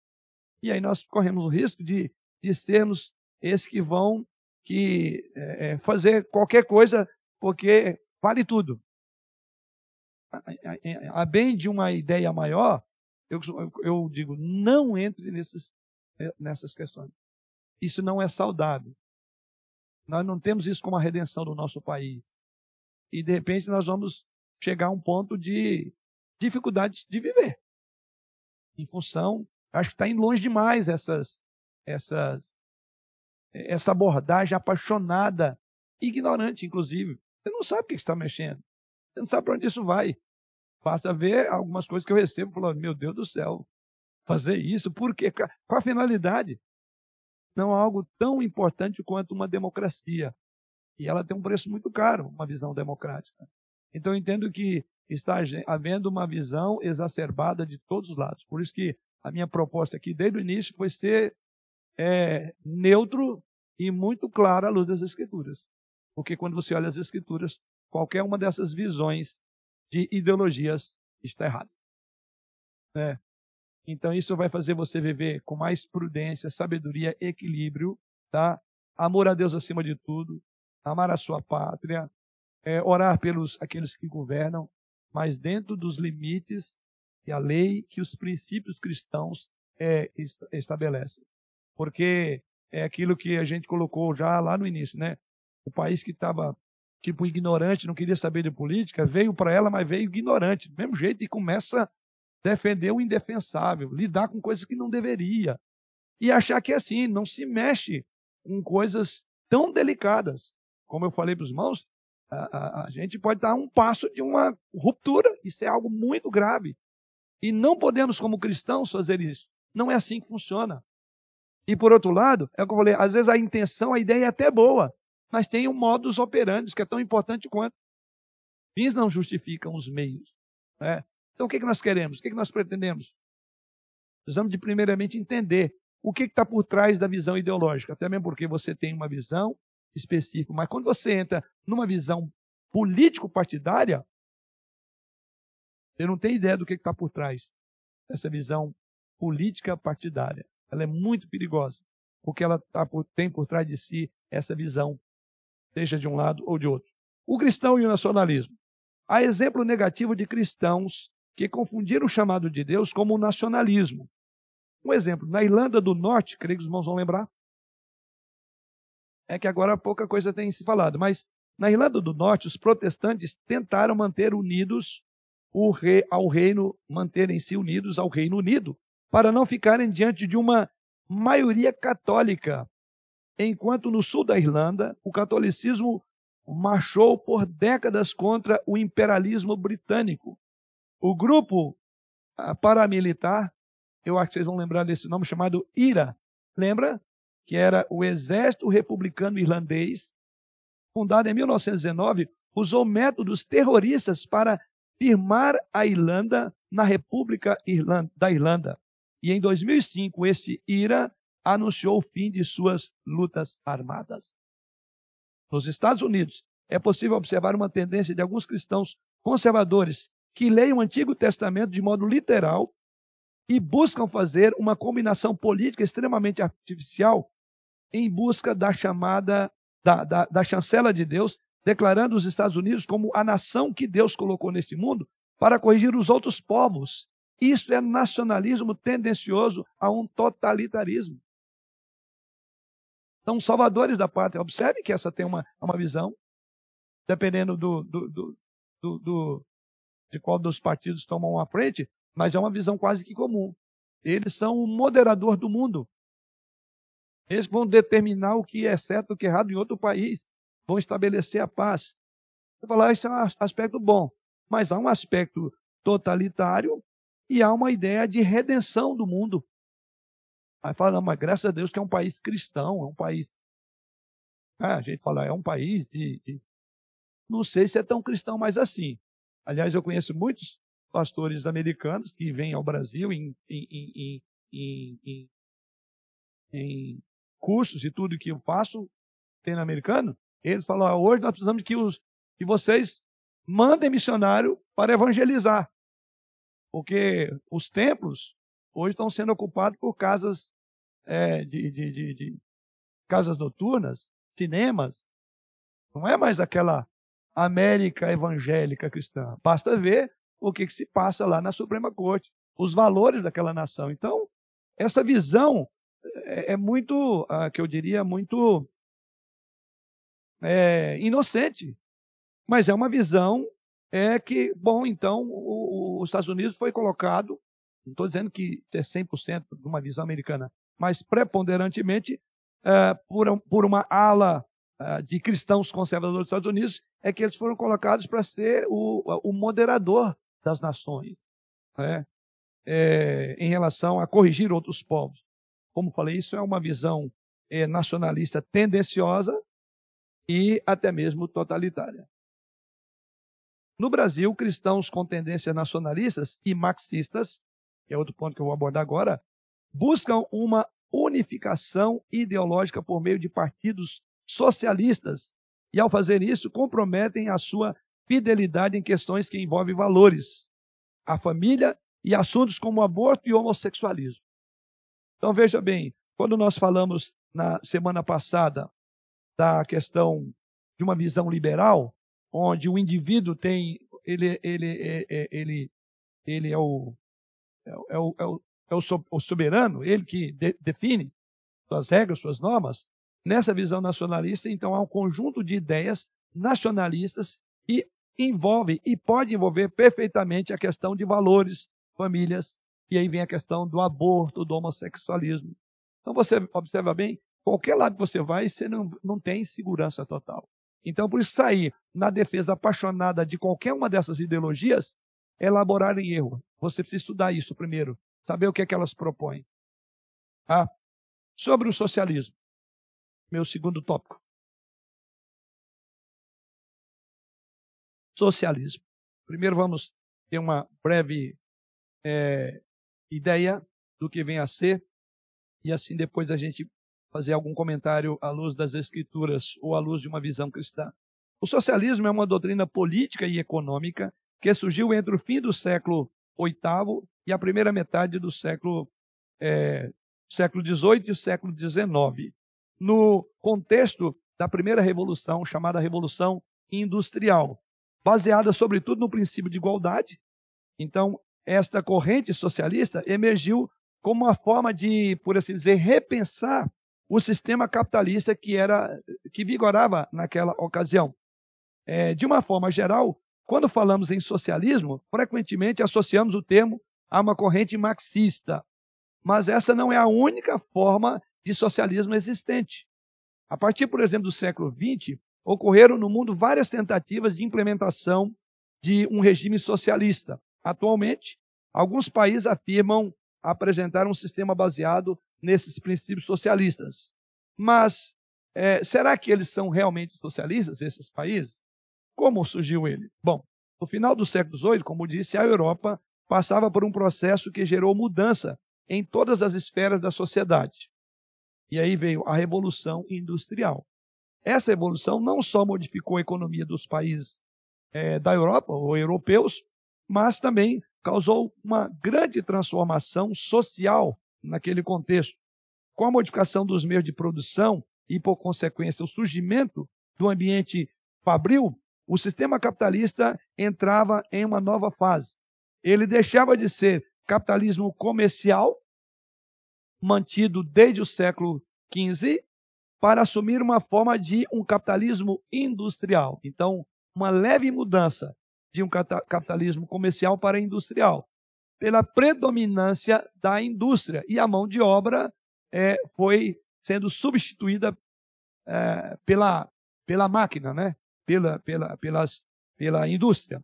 E aí nós corremos o risco de, de sermos esses que vão que é, é fazer qualquer coisa porque vale tudo. A, a, bem de uma ideia maior, eu, eu digo, não entre nesses, é, nessas questões. Isso não é saudável. Nós não temos isso como a redenção do nosso país. E de repente nós vamos chegar a um ponto de dificuldade de viver. Em função Acho que está indo longe demais essas, essas, essa abordagem apaixonada, ignorante, inclusive. Você não sabe o que está mexendo. Você não sabe para onde isso vai. Basta ver algumas coisas que eu recebo falando, meu Deus do céu, fazer isso, por quê? Qual a finalidade? Não é algo tão importante quanto uma democracia. E ela tem um preço muito caro, uma visão democrática. Então eu entendo que está havendo uma visão exacerbada de todos os lados. Por isso que a minha proposta aqui desde o início foi ser é, neutro e muito claro à luz das Escrituras. Porque quando você olha as Escrituras, qualquer uma dessas visões de ideologias está errada. É. Então isso vai fazer você viver com mais prudência, sabedoria, equilíbrio, tá? Amor a Deus acima de tudo, amar a sua pátria, é, orar pelos aqueles que governam, mas dentro dos limites e a lei que os princípios cristãos é, estabelecem. Porque é aquilo que a gente colocou já lá no início, né? O país que estava tipo ignorante, não queria saber de política, veio para ela, mas veio ignorante, do mesmo jeito, e começa a defender o indefensável, lidar com coisas que não deveria. e achar que é assim, não se mexe com coisas tão delicadas. Como eu falei para os irmãos, a, a, a, gente pode dar um passo de uma ruptura, isso é algo muito grave. E não podemos, como cristãos, fazer isso. Não é assim que funciona. E por outro lado, é o que eu falei, às vezes a intenção, a ideia é até boa, mas tem um modus operandi que é tão importante quanto. Fins não justificam os meios. Né? Então o que, que nós queremos? O que, que nós pretendemos? Precisamos de primeiramente entender o que está por trás da visão ideológica, até mesmo porque você tem uma visão específica, mas quando você entra numa visão político-partidária, você não tem ideia do que está por trás dessa visão política partidária. Ela é muito perigosa, porque ela tá por, tem por trás de si essa visão, seja de um lado ou de outro. O cristão e o nacionalismo. Há exemplo negativo de cristãos que confundiram o chamado de Deus como o nacionalismo. Um exemplo, na Irlanda do Norte, creio que os irmãos vão lembrar, é que agora pouca coisa tem se falado, mas na Irlanda do Norte, os protestantes tentaram manter unidos rei, ao reino, manterem-se unidos ao Reino Unido, para não ficarem diante de uma maioria católica. Enquanto no sul da Irlanda, o catolicismo marchou por décadas contra o imperialismo britânico. O grupo ah, paramilitar, eu acho que vocês vão lembrar desse nome, chamado IRA, lembra? Que era o Exército Republicano Irlandês, fundado em 1919, usou métodos terroristas para firmar a Irlanda na República da Irlanda. E em 2005, esse IRA anunciou o fim de suas lutas armadas. Nos Estados Unidos, é possível observar uma tendência de alguns cristãos conservadores que leem o Antigo Testamento de modo literal e buscam fazer uma combinação política extremamente artificial em busca da chamada, da, da, da chancela de Deus, declarando os Estados Unidos como a nação que Deus colocou neste mundo para corrigir os outros povos. Isso é nacionalismo tendencioso a um totalitarismo. São salvadores da pátria. Observe que essa tem uma, uma visão, dependendo do, do, do, do, de qual dos partidos tomam a frente, mas é uma visão quase que comum. Eles são o moderador do mundo. Eles vão determinar o que é certo e o que é errado em outro país. Vão estabelecer a paz. Eu falar, isso é um aspecto bom. Mas há um aspecto totalitário e há uma ideia de redenção do mundo. Aí fala, não, mas graças a Deus que é um país cristão, é um país. É, a gente fala, é um país de, de, Não sei se é tão cristão, mas assim. Aliás, eu conheço muitos pastores americanos que vêm ao Brasil em, em, em, em cursos e tudo que eu faço, tem no americano. Eles falam, ah, hoje nós precisamos que, os, que vocês mandem missionário para evangelizar. Porque os templos hoje estão sendo ocupados por casas é, de, de, de, de casas noturnas, cinemas. Não é mais aquela América evangélica cristã. Basta ver o que, que, se passa lá na Suprema Corte, os valores daquela nação. Então, essa visão é, é muito, ah, que eu diria, muito é, inocente. Mas é uma visão é que, bom, então, o, os Estados Unidos foi colocado, não estou dizendo que é 100% de uma visão americana, mas preponderantemente uh, por, por, uma ala uh, de cristãos conservadores dos Estados Unidos, é que eles foram colocados para ser o, o, moderador das nações, né? é, em relação a corrigir outros povos. Como falei, isso é uma visão é, nacionalista tendenciosa e até mesmo totalitária. No Brasil, cristãos com tendências nacionalistas e marxistas, que é outro ponto que eu vou abordar agora, buscam uma unificação ideológica por meio de partidos socialistas e, ao fazer isso, comprometem a sua fidelidade em questões que envolvem valores, a família e assuntos como aborto e homossexualismo. Então, veja bem, quando nós falamos na semana passada da questão de uma visão liberal, onde o indivíduo tem, ele, ele, ele, é, ele, ele é o, é é o, é o soberano, ele que de, define suas regras, suas normas. Nessa visão nacionalista, então, há um conjunto de ideias nacionalistas que envolve e pode envolver perfeitamente a questão de valores, famílias, e aí vem a questão do aborto, do homossexualismo. Então você observa bem, qualquer lado que você vai, você não, não tem segurança total. Então, por isso, sair na defesa apaixonada de qualquer uma dessas ideologias é elaborar em erro. Você precisa estudar isso primeiro, saber o que é que elas propõem. Ah, sobre o socialismo, meu segundo tópico. Socialismo. Primeiro vamos ter uma breve é, ideia do que vem a ser e assim depois a gente fazer algum comentário à luz das escrituras ou à luz de uma visão cristã. O socialismo é uma doutrina política e econômica que surgiu entre o fim do século VIII e a primeira metade do século é, século XVIII e o século XIX, no contexto da primeira revolução, chamada Revolução Industrial, baseada sobretudo no princípio de igualdade. Então, esta corrente socialista emergiu como uma forma de, por assim dizer, repensar o sistema capitalista que era que vigorava naquela ocasião. É, de uma forma geral, quando falamos em socialismo, frequentemente associamos o termo a uma corrente marxista, mas essa não é a única forma de socialismo existente. A partir, por exemplo, do século XX, ocorreram no mundo várias tentativas de implementação de um regime socialista. Atualmente, alguns países afirmam apresentar um sistema baseado nesses princípios socialistas. Mas é, será que eles são realmente socialistas, esses países? Como surgiu ele? Bom, no final do século XVIII, como disse, a Europa passava por um processo que gerou mudança em todas as esferas da sociedade. E aí veio a Revolução Industrial. Essa revolução não só modificou a economia dos países é, da Europa, ou europeus, mas também causou uma grande transformação social naquele contexto. Com a modificação dos meios de produção e, por consequência, o surgimento do ambiente fabril, o sistema capitalista entrava em uma nova fase. Ele deixava de ser capitalismo comercial, mantido desde o século XV, para assumir uma forma de um capitalismo industrial. Então, uma leve mudança de um capitalismo comercial para industrial, pela predominância da indústria. E a mão de obra é, foi sendo substituída é, pela, pela máquina, né? pela, pela, pelas, pela indústria.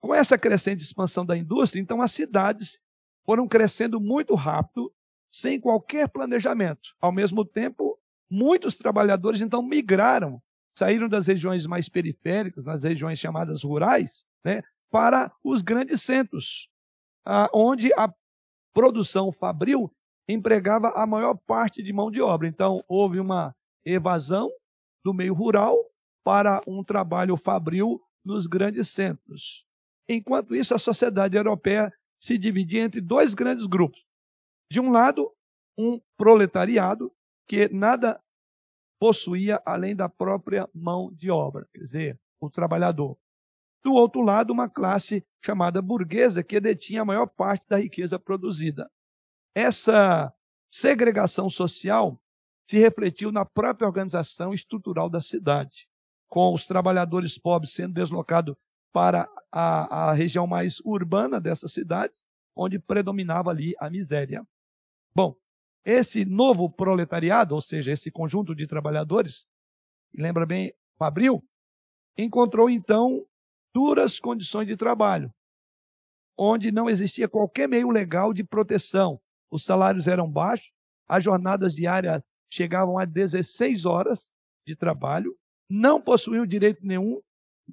Com essa crescente expansão da indústria, então as cidades foram crescendo muito rápido, sem qualquer planejamento. Ao mesmo tempo, muitos trabalhadores então migraram, saíram das regiões mais periféricas, nas regiões chamadas rurais, né, para os grandes centros, onde a produção fabril empregava a maior parte de mão de obra. Então, houve uma evasão do meio rural para um trabalho fabril nos grandes centros. Enquanto isso, a sociedade europeia se dividia entre dois grandes grupos. De um lado, um proletariado que nada possuía além da própria mão de obra, quer dizer, o trabalhador. Do outro lado, uma classe chamada burguesa que detinha a maior parte da riqueza produzida. Essa segregação social se refletiu na própria organização estrutural da cidade com os trabalhadores pobres sendo deslocados para a, a região mais urbana dessas cidades, onde predominava ali a miséria. Bom, esse novo proletariado, ou seja, esse conjunto de trabalhadores, lembra bem, Fabril, encontrou então duras condições de trabalho, onde não existia qualquer meio legal de proteção. Os salários eram baixos, as jornadas diárias chegavam a 16 horas de trabalho, não possuíam direito nenhum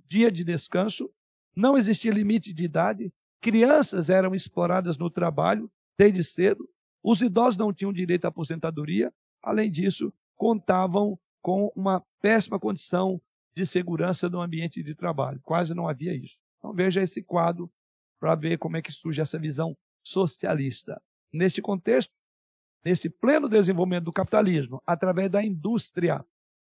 dia de descanso, não existia limite de idade, crianças eram exploradas no trabalho desde cedo, os idosos não tinham direito à aposentadoria, além disso, contavam com uma péssima condição de segurança no ambiente de trabalho. Quase não havia isso. Então veja esse quadro para ver como é que surge essa visão socialista. Neste contexto, nesse pleno desenvolvimento do capitalismo, através da indústria,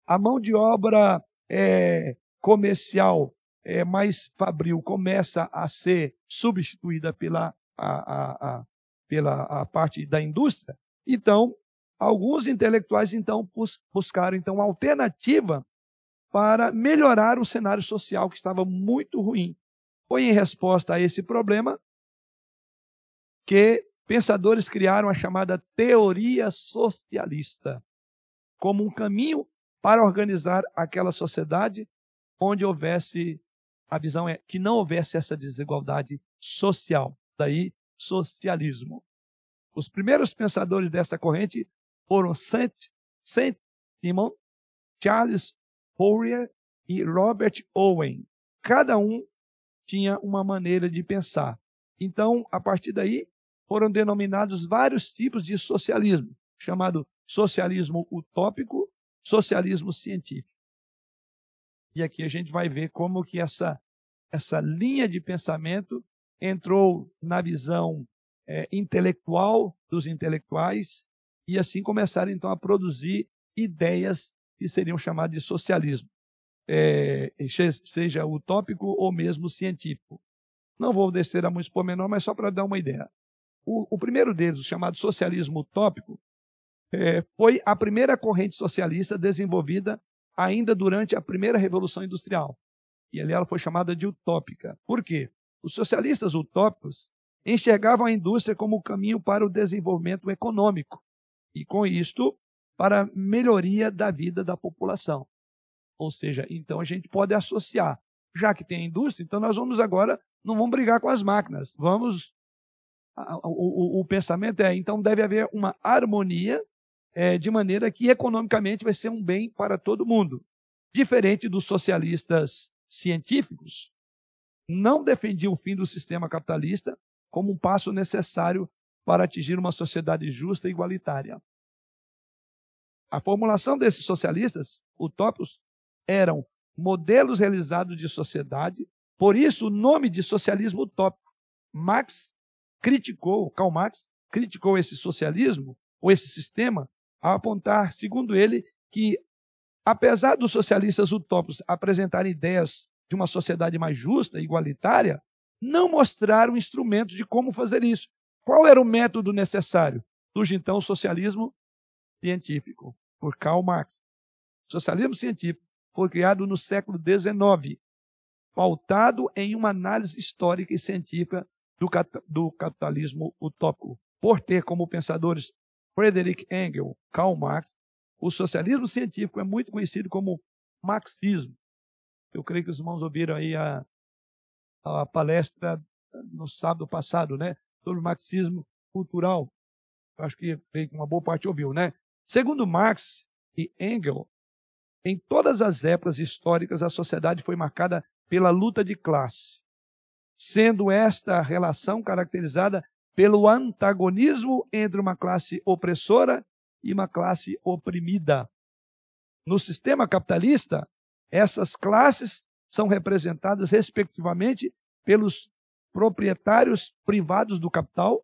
a mão de obra é, comercial é, mais fabril começa a ser substituída pela a, a, a, pela a parte da indústria. Então, alguns intelectuais então buscaram então alternativa para melhorar o cenário social que estava muito ruim. Foi em resposta a esse problema que pensadores criaram a chamada teoria socialista como um caminho para organizar aquela sociedade onde houvesse a visão é que não houvesse essa desigualdade social. Daí socialismo. Os primeiros pensadores dessa corrente foram Saint, Saint Simon, Charles Fourier e Robert Owen. Cada um tinha uma maneira de pensar. Então, a partir daí, foram denominados vários tipos de socialismo, chamado socialismo utópico, socialismo científico. E aqui a gente vai ver como que essa, essa linha de pensamento entrou na visão é, intelectual dos intelectuais e assim começaram então a produzir ideias que seriam chamadas de socialismo, é, seja utópico ou mesmo científico. Não vou descer a muitos pormenor, mas só para dar uma ideia. O, o, primeiro deles, o chamado socialismo utópico, é, foi a primeira corrente socialista desenvolvida ainda durante a primeira Revolução Industrial. E ali ela foi chamada de utópica. Por quê? Os socialistas utópicos enxergavam a indústria como o caminho para o desenvolvimento econômico e, com isto, para melhoria da vida da população. Ou seja, então a gente pode associar, já que tem a indústria, então nós vamos agora, não vamos brigar com as máquinas, vamos. O, o, o pensamento é, então deve haver uma harmonia é, de maneira que economicamente vai ser um bem para todo mundo. Diferente dos socialistas científicos, não defendiam o fim do sistema capitalista como um passo necessário para atingir uma sociedade justa e igualitária. A formulação desses socialistas utópicos eram modelos realizados de sociedade, por isso o nome de socialismo utópico. Marx criticou, Karl Marx criticou esse socialismo, ou esse sistema, a apontar, segundo ele, que apesar dos socialistas utópicos apresentarem ideias de uma sociedade mais justa e igualitária, não mostraram instrumentos de como fazer isso. Qual era o método necessário? Surge então o socialismo científico, por Karl Marx. O socialismo científico foi criado no século XIX, pautado em uma análise histórica e científica do, do capitalismo utópico, por ter como pensadores Friedrich Engels, Karl Marx, o socialismo científico é muito conhecido como marxismo. Eu creio que os irmãos ouviram aí a, a palestra no sábado passado, né? Sobre o marxismo cultural. Acho que uma boa parte ouviu, né? Segundo Marx e Engels, em todas as épocas históricas a sociedade foi marcada pela luta de classe, sendo esta relação caracterizada pelo antagonismo entre uma classe opressora e uma classe oprimida. No sistema capitalista, essas classes são representadas, respectivamente, pelos proprietários privados do capital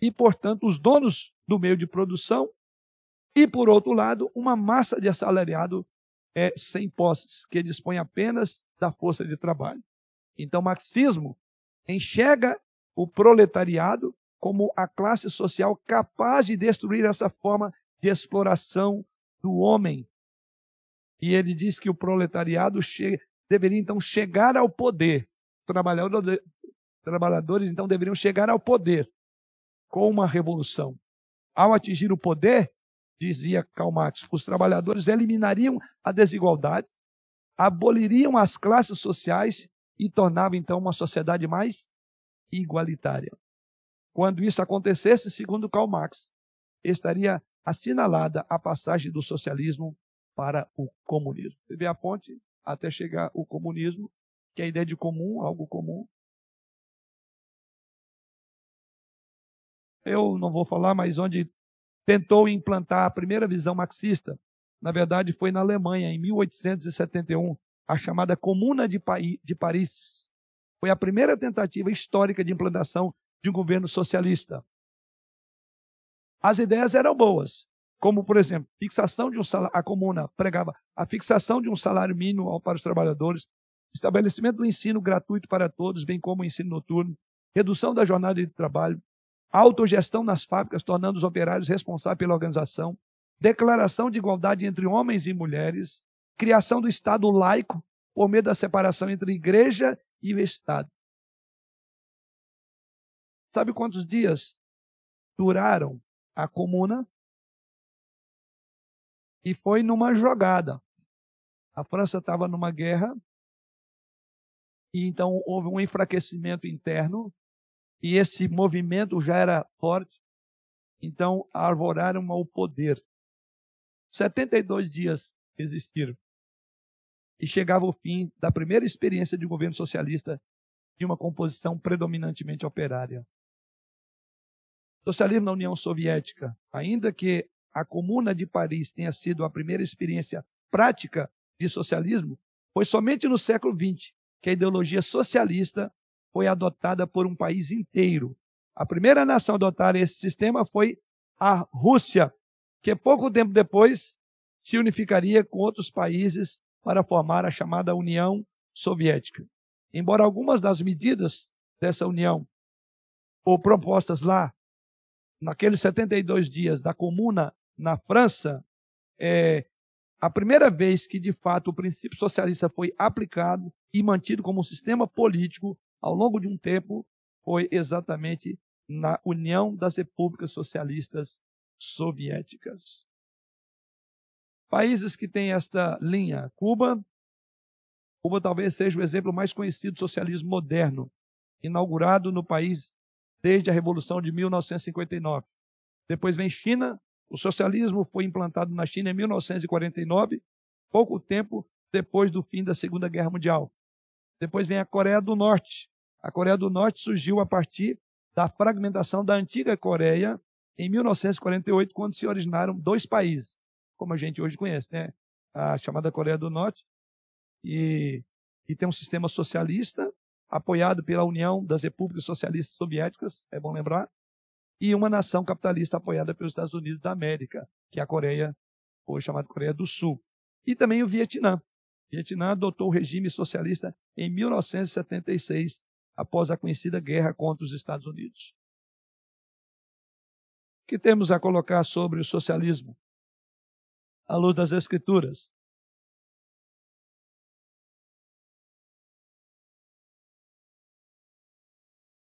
e, portanto, os donos do meio de produção, e, por outro lado, uma massa de assalariado é, sem posses, que dispõe apenas da força de trabalho. Então, o marxismo enxerga o proletariado como a classe social capaz de destruir essa forma de exploração do homem e ele diz que o proletariado deveria então chegar ao poder. Trabalhadores então deveriam chegar ao poder com uma revolução. Ao atingir o poder, dizia Karl Marx, os trabalhadores eliminariam a desigualdade, aboliriam as classes sociais e tornavam então uma sociedade mais igualitária. Quando isso acontecesse, segundo Karl Marx, estaria assinalada a passagem do socialismo para o comunismo. Você vê a ponte até chegar o comunismo, que é a ideia de comum, algo comum. Eu não vou falar, mas onde tentou implantar a primeira visão marxista, na verdade foi na Alemanha, em 1871, a chamada Comuna de, Paris. Foi a primeira tentativa histórica de implantação de um governo socialista. As ideias eram boas, como, por exemplo, fixação de um salário, a comuna pregava a fixação de um salário mínimo para os trabalhadores, estabelecimento do ensino gratuito para todos, bem como o ensino noturno, redução da jornada de trabalho, autogestão nas fábricas, tornando os operários responsáveis pela organização, declaração de igualdade entre homens e mulheres, criação do Estado laico por meio da separação entre igreja e Estado. Sabe quantos dias capturaram a comuna e foi numa jogada. A França estava numa guerra e então houve um enfraquecimento interno e esse movimento já era forte. Então arvoraram ao poder. 72 dias existiram. E chegava o fim da primeira experiência de governo socialista de uma composição predominantemente operária. Socialismo na União Soviética, ainda que a Comuna de Paris tenha sido a primeira experiência prática de socialismo, foi somente no século XX que a ideologia socialista foi adotada por um país inteiro. A primeira nação a adotar esse sistema foi a Rússia, que pouco tempo depois se unificaria com outros países para formar a chamada União Soviética. Embora algumas das medidas dessa união ou propostas lá, naqueles 72 dias da Comuna na França, é a primeira vez que de fato o princípio socialista foi aplicado e mantido como um sistema político ao longo de um tempo foi exatamente na União das Repúblicas Socialistas Soviéticas. Países que têm esta linha, Cuba, Cuba talvez seja o exemplo mais conhecido do socialismo moderno, inaugurado no país desde a Revolução de 1959. Depois vem China, o socialismo foi implantado na China em 1949, pouco tempo depois do fim da Segunda Guerra Mundial. Depois vem a Coreia do Norte. A Coreia do Norte surgiu a partir da fragmentação da antiga Coreia em 1948, quando se originaram dois países, como a gente hoje conhece, né? A chamada Coreia do Norte e, e tem um sistema socialista apoiado pela União das Repúblicas Socialistas Soviéticas, é bom lembrar, e uma nação capitalista apoiada pelos Estados Unidos da América, que é a Coreia, hoje chamada Coreia do Sul. E também o Vietnã. O Vietnã adotou o regime socialista em 1976, após a conhecida guerra contra os Estados Unidos. O que temos a colocar sobre o socialismo? À luz das Escrituras.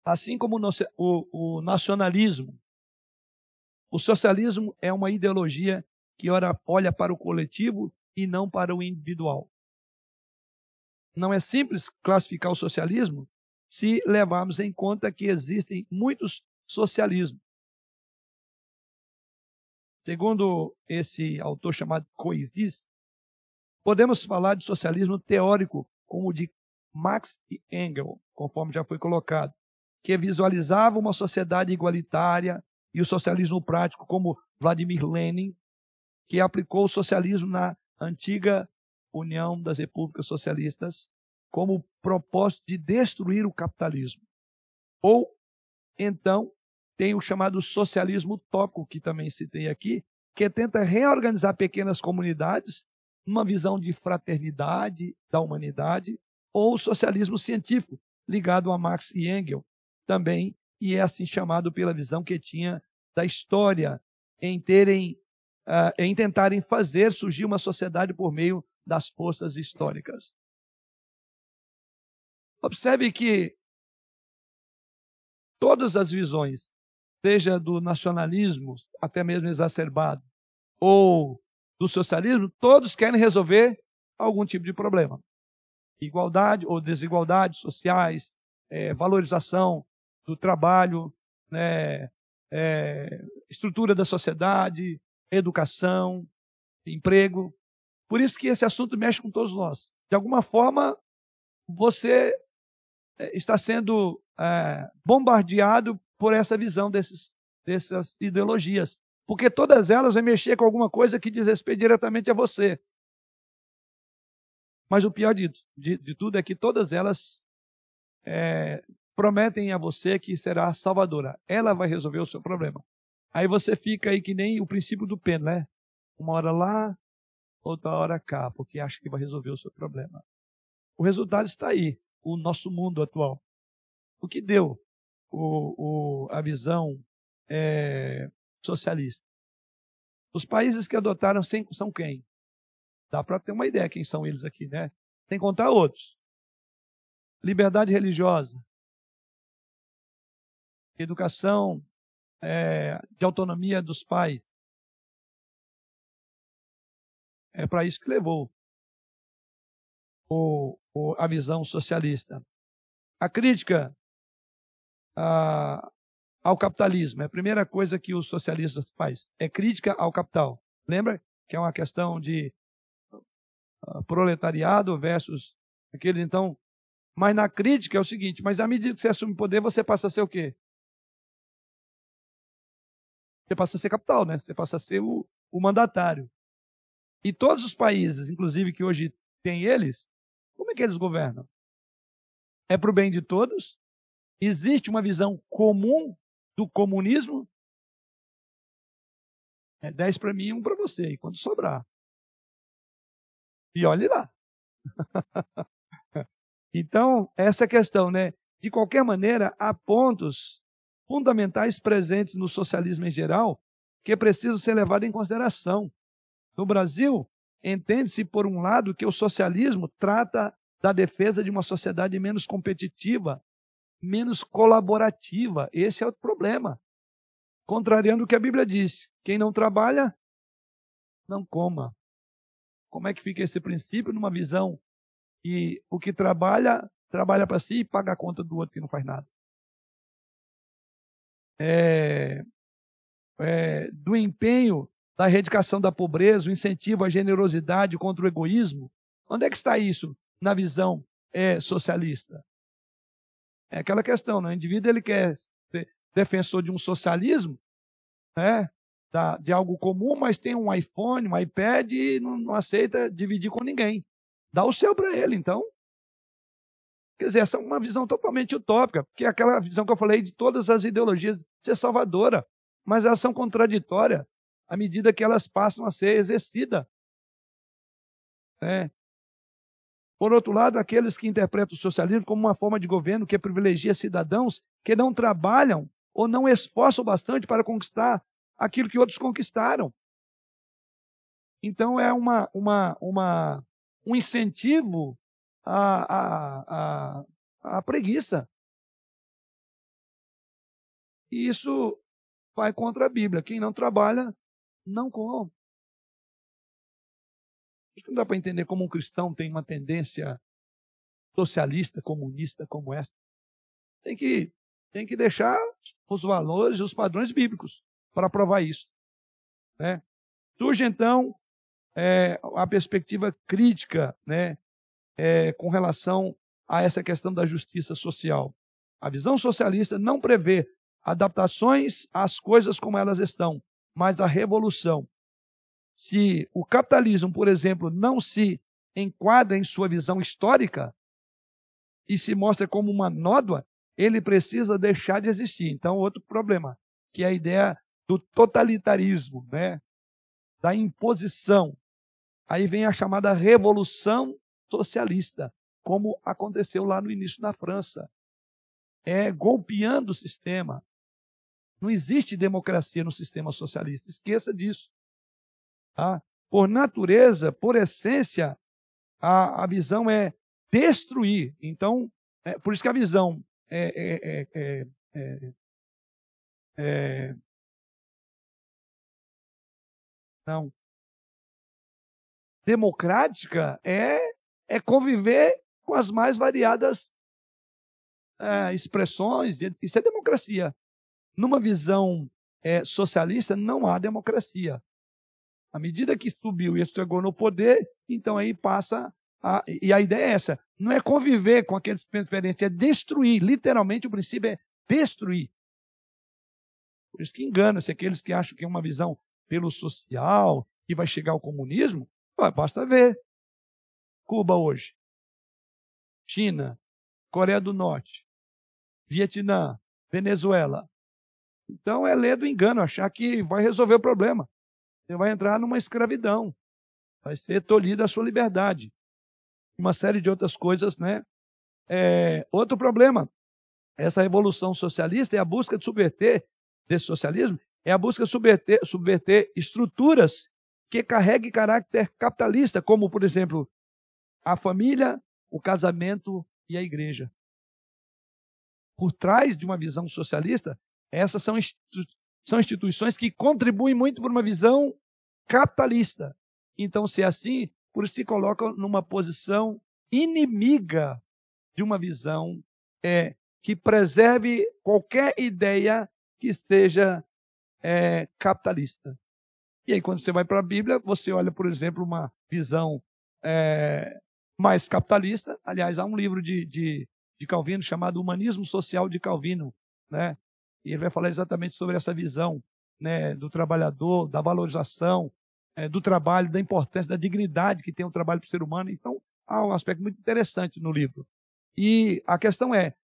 Assim como o, nacionalismo, o socialismo é uma ideologia que olha para o coletivo e não para o individual. Não é simples classificar o socialismo se levarmos em conta que existem muitos socialismos. Segundo esse autor chamado Coisis, podemos falar de socialismo teórico como o de Marx e Engels, conforme já foi colocado que visualizava uma sociedade igualitária e o socialismo prático, como Vladimir Lenin, que aplicou o socialismo na antiga União das Repúblicas Socialistas como propósito de destruir o capitalismo. Ou, então, tem o chamado socialismo utópico, que também citei aqui, que tenta reorganizar pequenas comunidades numa visão de fraternidade da humanidade, ou o socialismo científico, ligado a Marx e Engels, também, e é assim chamado pela visão que tinha da história, em terem, uh, em tentarem fazer surgir uma sociedade por meio das forças históricas. Observe que todas as visões, seja do nacionalismo, até mesmo exacerbado, ou do socialismo, todos querem resolver algum tipo de problema. Igualdade ou desigualdades sociais, é, valorização do trabalho, né, é, estrutura da sociedade, educação, emprego. Por isso que esse assunto mexe com todos nós. De alguma forma, você está sendo é, bombardeado por essa visão desses, dessas ideologias. Porque todas elas vão mexer com alguma coisa que diz respeito diretamente a você. Mas o pior de, de, de tudo é que todas elas é, prometem a você que será salvadora. Ela vai resolver o seu problema. Aí você fica aí que nem o princípio do pêndulo, né? Uma hora lá, outra hora cá, porque acha que vai resolver o seu problema. O resultado está aí, o nosso mundo atual. O que deu o, o, a visão é, socialista? Os países que adotaram são quem? Dá para ter uma ideia quem são eles aqui, né? Sem contar outros. Liberdade religiosa, educação é, de autonomia dos pais. É para isso que levou o, o, a visão socialista. A crítica a, ao capitalismo é a primeira coisa que o socialista faz. É crítica ao capital. Lembra que é uma questão de uh, proletariado versus aquele então. Mas na crítica é o seguinte: mas à medida que você assume poder, você passa a ser o quê? Você passa a ser capital, né? Você passa a ser o, o mandatário. E todos os países, inclusive que hoje tem eles, que eles governam? É para o bem de todos? Existe uma visão comum do comunismo? É 10 para mim e um para você, e quando sobrar. E olhe lá. [LAUGHS] então, essa questão, né? De qualquer maneira, há pontos fundamentais presentes no socialismo em geral que precisam ser levados em consideração. No Brasil, entende-se, por um lado, que o socialismo trata da defesa de uma sociedade menos competitiva, menos colaborativa. Esse é o problema. Contrariando o que a Bíblia diz: quem não trabalha, não coma. Como é que fica esse princípio numa visão que o que trabalha, trabalha para si e paga a conta do outro que não faz nada? É, é, do empenho da erradicação da pobreza, o incentivo à generosidade contra o egoísmo. Onde é que está isso na visão é, socialista? É aquela questão, né? o indivíduo ele quer ser defensor de um socialismo, né? Da, de algo comum, mas tem um iPhone, um iPad e não, não aceita dividir com ninguém. Dá o seu para ele, então. Quer dizer, essa é uma visão totalmente utópica, porque é aquela visão que eu falei de todas as ideologias de ser salvadora, mas elas são contraditórias à medida que elas passam a ser exercidas. É. Por outro lado, aqueles que interpretam o socialismo como uma forma de governo que privilegia cidadãos que não trabalham ou não esforçam bastante para conquistar aquilo que outros conquistaram. Então é uma, uma, uma, um incentivo à, à, à, à preguiça. E isso vai contra a Bíblia. Quem não trabalha não come. Não dá para entender como um cristão tem uma tendência socialista, comunista como essa. Tem que, tem que deixar os valores e os padrões bíblicos para provar isso. Né? Surge então é, a perspectiva crítica né, é, com relação a essa questão da justiça social. A visão socialista não prevê adaptações às coisas como elas estão, mas a revolução. Se o capitalismo, por exemplo, não se enquadra em sua visão histórica e se mostra como uma nódoa, ele precisa deixar de existir. Então, outro problema, que é a ideia do totalitarismo, né? da imposição. Aí vem a chamada revolução socialista, como aconteceu lá no início na França. É golpeando o sistema, não existe democracia no sistema socialista. Esqueça disso. Tá? Por natureza, por essência, a, a visão é destruir. Então, é, por isso que a visão é, é, é não democrática é, é conviver com as mais variadas é, expressões. Isso é democracia. Numa visão é, socialista, não há democracia. À medida que subiu e chegou no poder, então aí passa. A, e a ideia é essa: não é conviver com aqueles diferentes, é destruir. Literalmente, o princípio é destruir. Por isso que engana-se aqueles que acham que é uma visão pelo social e vai chegar ao comunismo. Basta ver. Cuba hoje, China, Coreia do Norte, Vietnã, Venezuela, então é ler do engano, achar que vai resolver o problema. Você vai entrar numa escravidão. Vai ser tolhida a sua liberdade. Uma série de outras coisas, né? É, outro problema. Essa revolução socialista é a busca de subverter, desse socialismo, é a busca de subverter, subverter estruturas que carreguem caráter capitalista, como, por exemplo, a família, o casamento e a igreja. Por trás de uma visão socialista essas são são instituições que contribuem muito para uma visão capitalista. Então, se é assim, por se colocam numa posição inimiga de uma visão é, que preserve qualquer ideia que seja é, capitalista. E aí, quando você vai para a Bíblia, você olha, por exemplo, uma visão é, mais capitalista. Aliás, há um livro de, de, de, Calvino chamado Humanismo Social de Calvino, né? E ele vai falar exatamente sobre essa visão né, do trabalhador, da valorização é, do trabalho, da importância, da dignidade que tem o trabalho para o ser humano. Então, há um aspecto muito interessante no livro. E a questão é,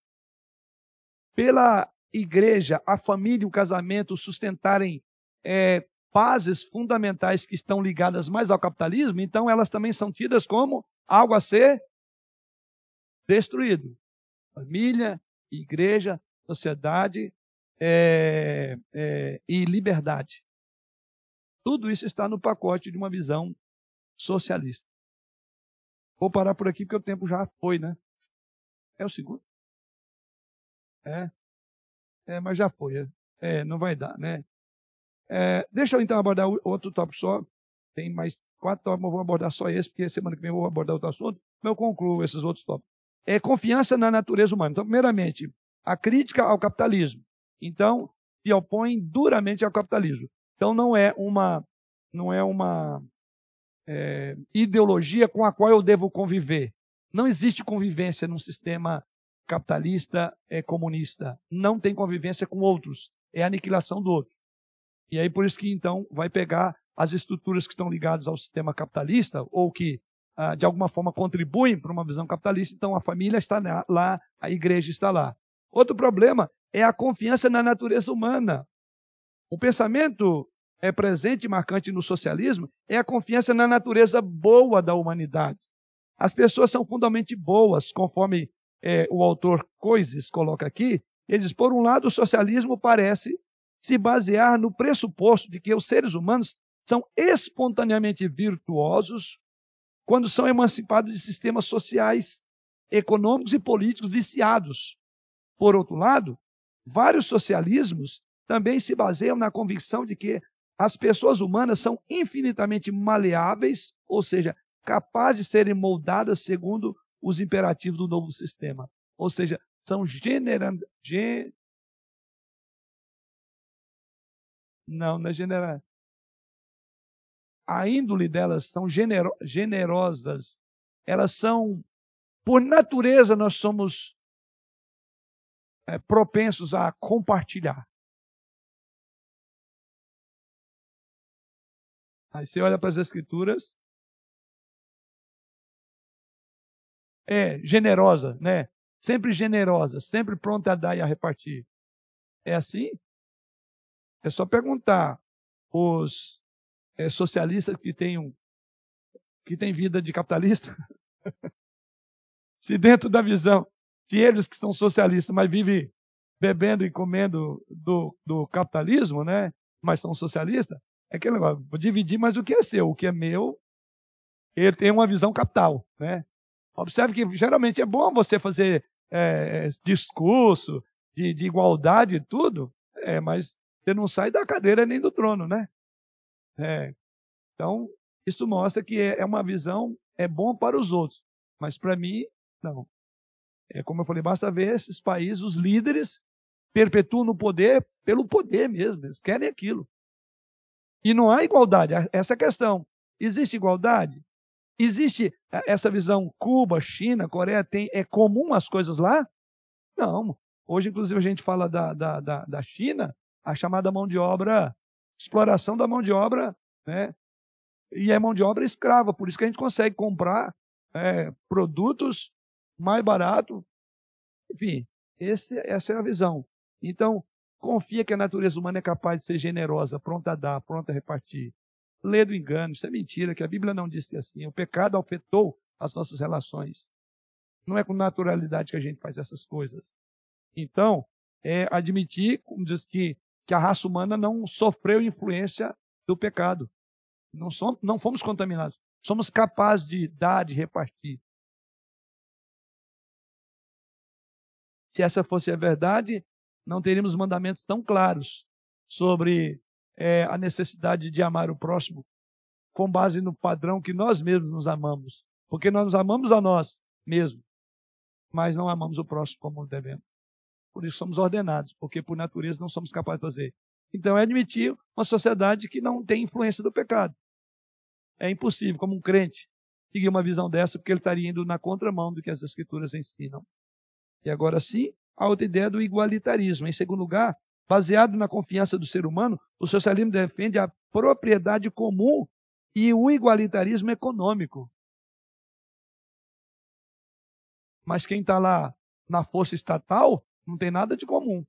pela igreja, a família e o casamento sustentarem é, bases fundamentais que estão ligadas mais ao capitalismo, então elas também são tidas como algo a ser destruído. Família, igreja, sociedade é, é, e liberdade. Tudo isso está no pacote de uma visão socialista. Vou parar por aqui porque o tempo já foi, né? É o segundo? É. É, mas já foi. É, é não vai dar, né? É, deixa eu então abordar outro tópico só. Tem mais quatro tópicos, mas vou abordar só esse, porque semana que vem eu vou abordar outro assunto. Mas eu concluo esses outros tópicos. É confiança na natureza humana. Então, primeiramente, a crítica ao capitalismo. Então, se opõe duramente ao capitalismo. Então, não é uma, não é uma é, ideologia com a qual eu devo conviver. Não existe convivência num sistema capitalista é, comunista. Não tem convivência com outros. É aniquilação do outro. E aí por isso que então vai pegar as estruturas que estão ligadas ao sistema capitalista ou que ah, de alguma forma contribuem para uma visão capitalista, então a família está lá, a igreja está lá. Outro problema é a confiança na natureza humana. O pensamento é presente e marcante no socialismo é a confiança na natureza boa da humanidade. As pessoas são fundamentalmente boas, conforme é, o autor Coises coloca aqui. Ele diz: por um lado, o socialismo parece se basear no pressuposto de que os seres humanos são espontaneamente virtuosos quando são emancipados de sistemas sociais, econômicos e políticos viciados. Por outro lado, vários socialismos também se baseiam na convicção de que as pessoas humanas são infinitamente maleáveis, ou seja, capazes de serem moldadas segundo os imperativos do novo sistema. Ou seja, são genera, não, não é generar. A índole delas são genero, generosas. Elas são, por natureza, nós somos é, propensos a compartilhar. Aí você olha para as escrituras. É generosa, né? Sempre generosa, sempre pronta a dar e a repartir. É assim? É só perguntar os é, socialistas que têm, que têm vida de capitalista, [LAUGHS] se dentro da visão, se eles que são socialistas, mas vivem bebendo e comendo do, do capitalismo, né? mas são socialistas, é aquele negócio, vou dividir, mas o que é seu, o que é meu, ele tem uma visão capital. Né? Observe que geralmente é bom você fazer é, discurso de, de igualdade e tudo, é, mas você não sai da cadeira nem do trono, né? É. Então, isso mostra que é, é uma visão, é bom para os outros, mas para mim, não. É como eu falei, basta ver esses países, os líderes perpetuam no poder pelo poder mesmo, eles querem aquilo. E não há igualdade, essa é a questão. Existe igualdade? Existe essa visão Cuba, China, Coreia, tem, é comum as coisas lá? Não. Hoje, inclusive, a gente fala da, da, da, da China, a chamada mão de obra, exploração da mão de obra, né? E é mão de obra escrava, por isso que a gente consegue comprar é, produtos mais barato. Enfim, esse, essa é a visão. Então, confia que a natureza humana é capaz de ser generosa, pronta a dar, pronta a repartir. Lê do engano, isso é mentira, que a Bíblia não diz que é assim. O pecado afetou as nossas relações. Não é com naturalidade que a gente faz essas coisas. Então, é admitir, como diz que que a raça humana não sofreu influência do pecado. Não, somos, não fomos contaminados. Somos capazes de dar, de repartir. Se essa fosse a verdade, não teríamos mandamentos tão claros sobre é, a necessidade de amar o próximo com base no padrão que nós mesmos nos amamos. Porque nós nos amamos a nós mesmos, mas não amamos o próximo como devemos. Por isso somos ordenados, porque por natureza não somos capazes de fazer. Então é admitir uma sociedade que não tem influência do pecado. É impossível, como um crente, seguir uma visão dessa, porque ele estaria indo na contramão do que as escrituras ensinam. E agora sim, a outra ideia do igualitarismo. Em segundo lugar, baseado na confiança do ser humano, o socialismo defende a propriedade comum e o igualitarismo econômico. Mas quem está lá na força estatal não tem nada de comum.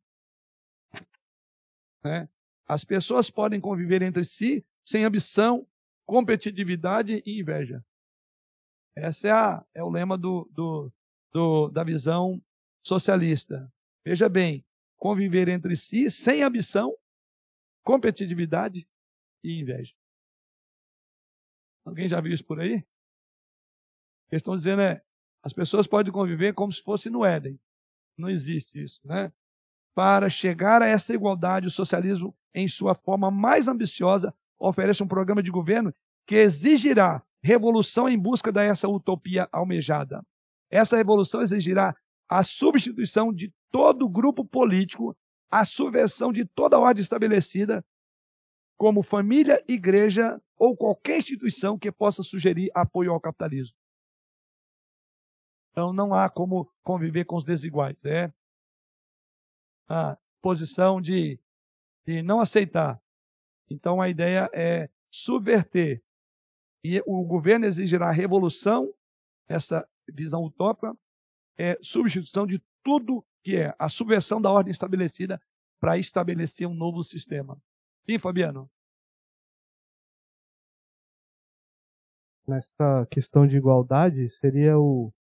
Né? As pessoas podem conviver entre si sem ambição, competitividade e inveja. Esse é, a, é o lema do, do, do, da visão socialista. Veja bem, conviver entre si sem ambição, competitividade e inveja. Alguém já viu isso por aí? Eles estão dizendo é, as pessoas podem conviver como se fosse no Éden. Não existe isso, né? Para chegar a essa igualdade, o socialismo, em sua forma mais ambiciosa, oferece um programa de governo que exigirá revolução em busca dessa utopia almejada. Essa revolução exigirá a substituição de todo grupo político, a subversão de toda a ordem estabelecida, como família, igreja ou qualquer instituição que possa sugerir apoio ao capitalismo. Então não há como conviver com os desiguais. É a posição de, de não aceitar. Então a ideia é subverter. E o governo exigirá revolução, essa visão utópica, é substituição de tudo que é a subversão da ordem estabelecida para estabelecer um novo sistema. Sim, Fabiano? Nessa questão de igualdade, seria o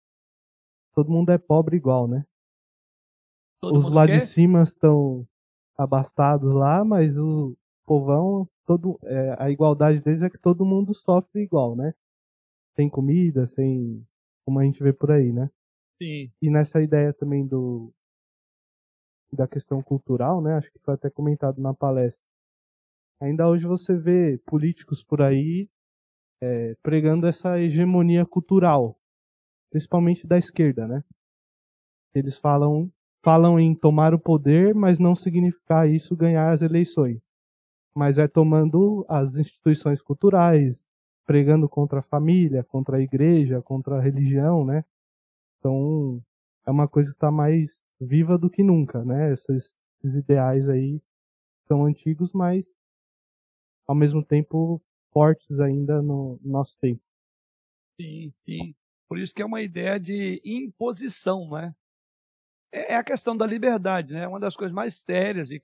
todo mundo é pobre igual, né? Todo Os lá quer? de cima estão abastados lá, mas o povão, todo, é, a igualdade deles é que todo mundo sofre igual, né? Sem comida, sem. como a gente vê por aí, né? Sim. E nessa ideia também do da questão cultural, né? Acho que foi até comentado na palestra. Ainda hoje você vê políticos por aí é, pregando essa hegemonia cultural, principalmente da esquerda, né? Eles falam falam em tomar o poder, mas não significa isso ganhar as eleições. Mas é tomando as instituições culturais, pregando contra a família, contra a igreja, contra a religião, né? Então, é uma coisa que está mais viva do que nunca, né? Esses, esses ideais aí são antigos, mas ao mesmo tempo fortes ainda no nosso tempo. Sim, sim. Por isso que é uma ideia de imposição, né? É, é a questão da liberdade, né? Uma das coisas mais sérias e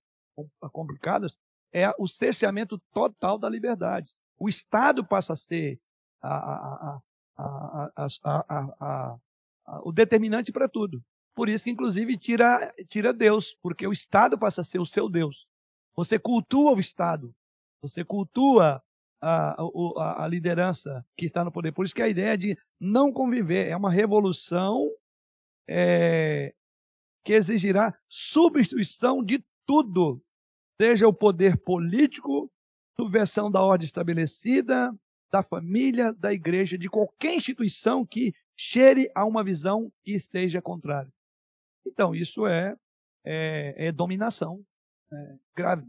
complicadas é o cerceamento total da liberdade. O Estado passa a ser a, a, a, o determinante para tudo. Por isso que, inclusive, tira, tira Deus, porque o Estado passa a ser o seu Deus. Você cultua o Estado, você cultua a, a, a liderança que está no poder. Por isso que a ideia de não conviver é uma revolução é, que exigirá substituição de tudo, seja o poder político, subversão da ordem estabelecida, da família, da igreja, de qualquer instituição que cheire a uma visão que seja contrária. Então, isso é, é, é dominação é, grave.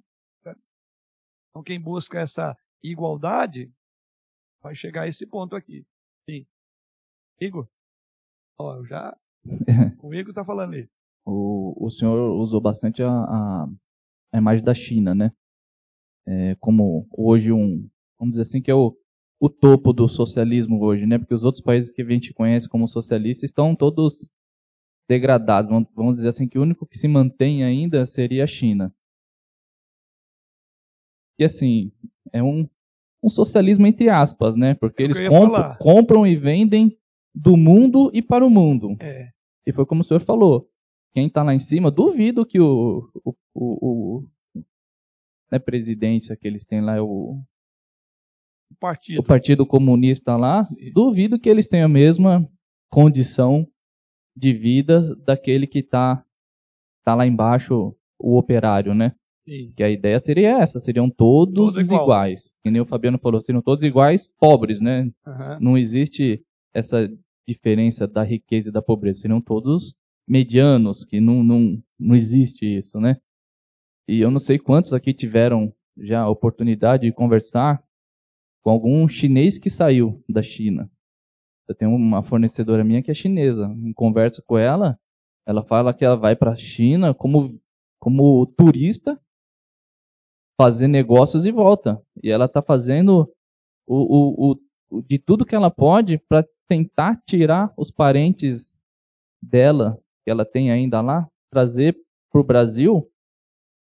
Então, quem busca essa igualdade vai chegar a esse ponto aqui. Sim. Igor? Ó, eu já. [LAUGHS] o Igor está falando aí. O, o senhor usou bastante a, a, a imagem da China, né? É, como hoje um, vamos dizer assim, que é o, o topo do socialismo hoje, né? Porque os outros países que a gente conhece como socialistas estão todos degradados. Vamos dizer assim que o único que se mantém ainda seria a China. E assim, é um, um socialismo entre aspas, né? Porque eles compram, compram, e vendem do mundo e para o mundo. É. E foi como o senhor falou. Quem está lá em cima, duvido que o, o, o, o né, presidência que eles têm lá, o, partido. o Partido Comunista lá, Sim. duvido que eles tenham a mesma condição de vida daquele que está tá lá embaixo, o operário, né? Sim. Que a ideia seria essa, seriam todos igual. iguais. Que nem o Fabiano falou, seriam todos iguais, pobres, né? Aham. Não existe essa diferença da riqueza e da pobreza, seriam todos medianos, que não, não, não existe isso, né? E eu não sei quantos aqui tiveram já a oportunidade de conversar com algum chinês que saiu da China. Eu tenho uma fornecedora minha que é chinesa. Em conversa com ela, ela fala que ela vai para a China como, como turista fazer negócios e volta. E ela está fazendo o, o, o, de tudo que ela pode para tentar tirar os parentes dela, que ela tem ainda lá, trazer para o Brasil.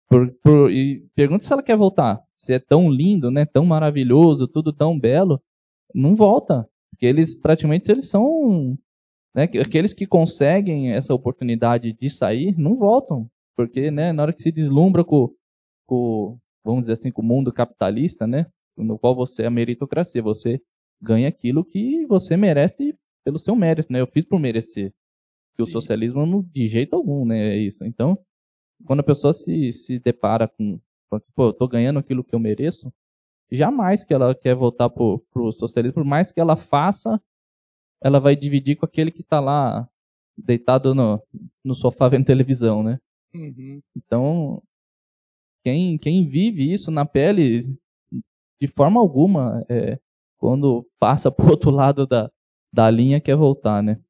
Por, por, e pergunta se ela quer voltar. Se é tão lindo, né, tão maravilhoso, tudo tão belo. Não volta. Porque eles, praticamente, eles são. Né, que- aqueles que conseguem essa oportunidade de sair, não voltam. Porque né, na hora que se deslumbra com, com, vamos dizer assim, com o mundo capitalista, né, no qual você é a meritocracia, você ganha aquilo que você merece pelo seu mérito, né? Eu fiz por merecer. Que o socialismo não, de jeito algum, né? É isso. Então, quando a pessoa se, se depara com, pô, eu tô ganhando aquilo que eu mereço, jamais que ela quer voltar pro, pro socialismo, por mais que ela faça, ela vai dividir com aquele que tá lá deitado no, no sofá vendo televisão, né? Uhum. Então, quem, quem vive isso na pele, de forma alguma, é, quando passa [LAUGHS] pro outro lado da, da linha, quer voltar, né?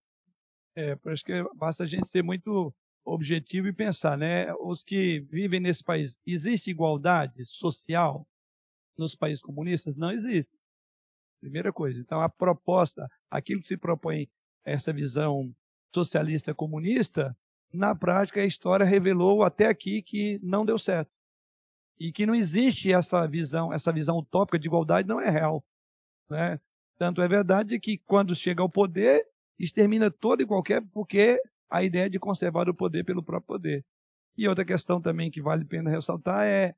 É, por isso que basta a gente ser muito objetivo e pensar, né? Os que vivem nesse país, existe igualdade social nos países comunistas? Não existe. Primeira coisa. Então, a proposta, aquilo que se propõe, essa visão socialista comunista, na prática, a história revelou até aqui que não deu certo. E que não existe essa visão, essa visão utópica de igualdade não é real. Né? Tanto é verdade que quando chega ao poder, extermina todo e qualquer, porque a ideia de conservar o poder pelo próprio poder. E outra questão também que vale a pena ressaltar é,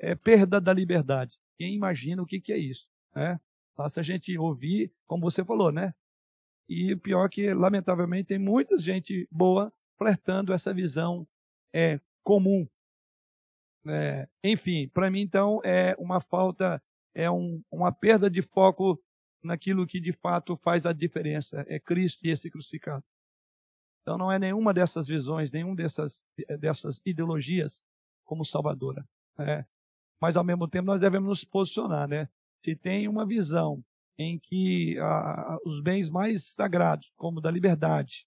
é perda da liberdade. Quem imagina o que, que é isso? Né? Basta a gente ouvir, como você falou, né? E o pior é que, lamentavelmente, tem muita gente boa flertando essa visão é, comum. É, enfim, para mim, então, é uma falta, é um, uma perda de foco naquilo que de fato faz a diferença, é Cristo e esse crucificado. Então não é nenhuma dessas visões, nenhuma dessas, dessas ideologias como salvadora. Né? Mas ao mesmo tempo nós devemos nos posicionar. Né? Se tem uma visão em que ah, os bens mais sagrados, como da liberdade,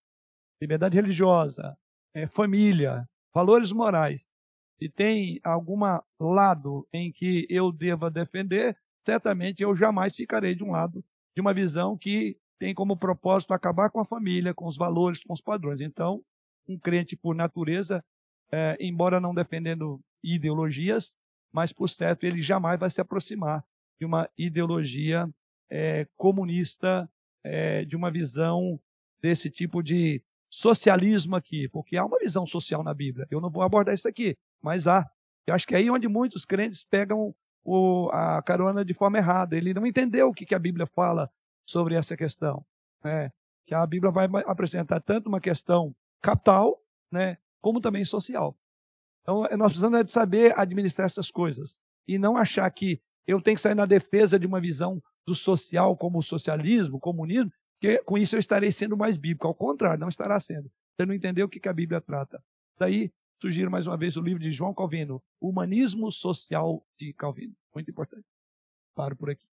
liberdade religiosa, eh, família, valores morais, se tem algum lado em que eu deva defender, certamente eu jamais ficarei de um lado de uma visão que tem como propósito acabar com a família, com os valores, com os padrões. Então, um crente por natureza, é, embora não defendendo ideologias, mas por certo ele jamais vai se aproximar de uma ideologia é, comunista, é, de uma visão desse tipo de socialismo aqui, porque há uma visão social na Bíblia. Eu não vou abordar isso aqui, mas há. Eu acho que é aí onde muitos crentes pegam o, a carona de forma errada. Ele não entendeu o que, que a Bíblia fala sobre essa questão. Né? Que a Bíblia vai apresentar tanto uma questão capital, né, como também social. Então, nós precisamos de saber administrar essas coisas e não achar que eu tenho que sair na defesa de uma visão do social como o socialismo, comunismo, que com isso eu estarei sendo mais bíblico. Ao contrário, não estará sendo. Você não entendeu o que a Bíblia trata. Daí, sugiro mais uma vez o livro de João Calvino, Humanismo Social de Calvino. Muito importante. Paro por aqui.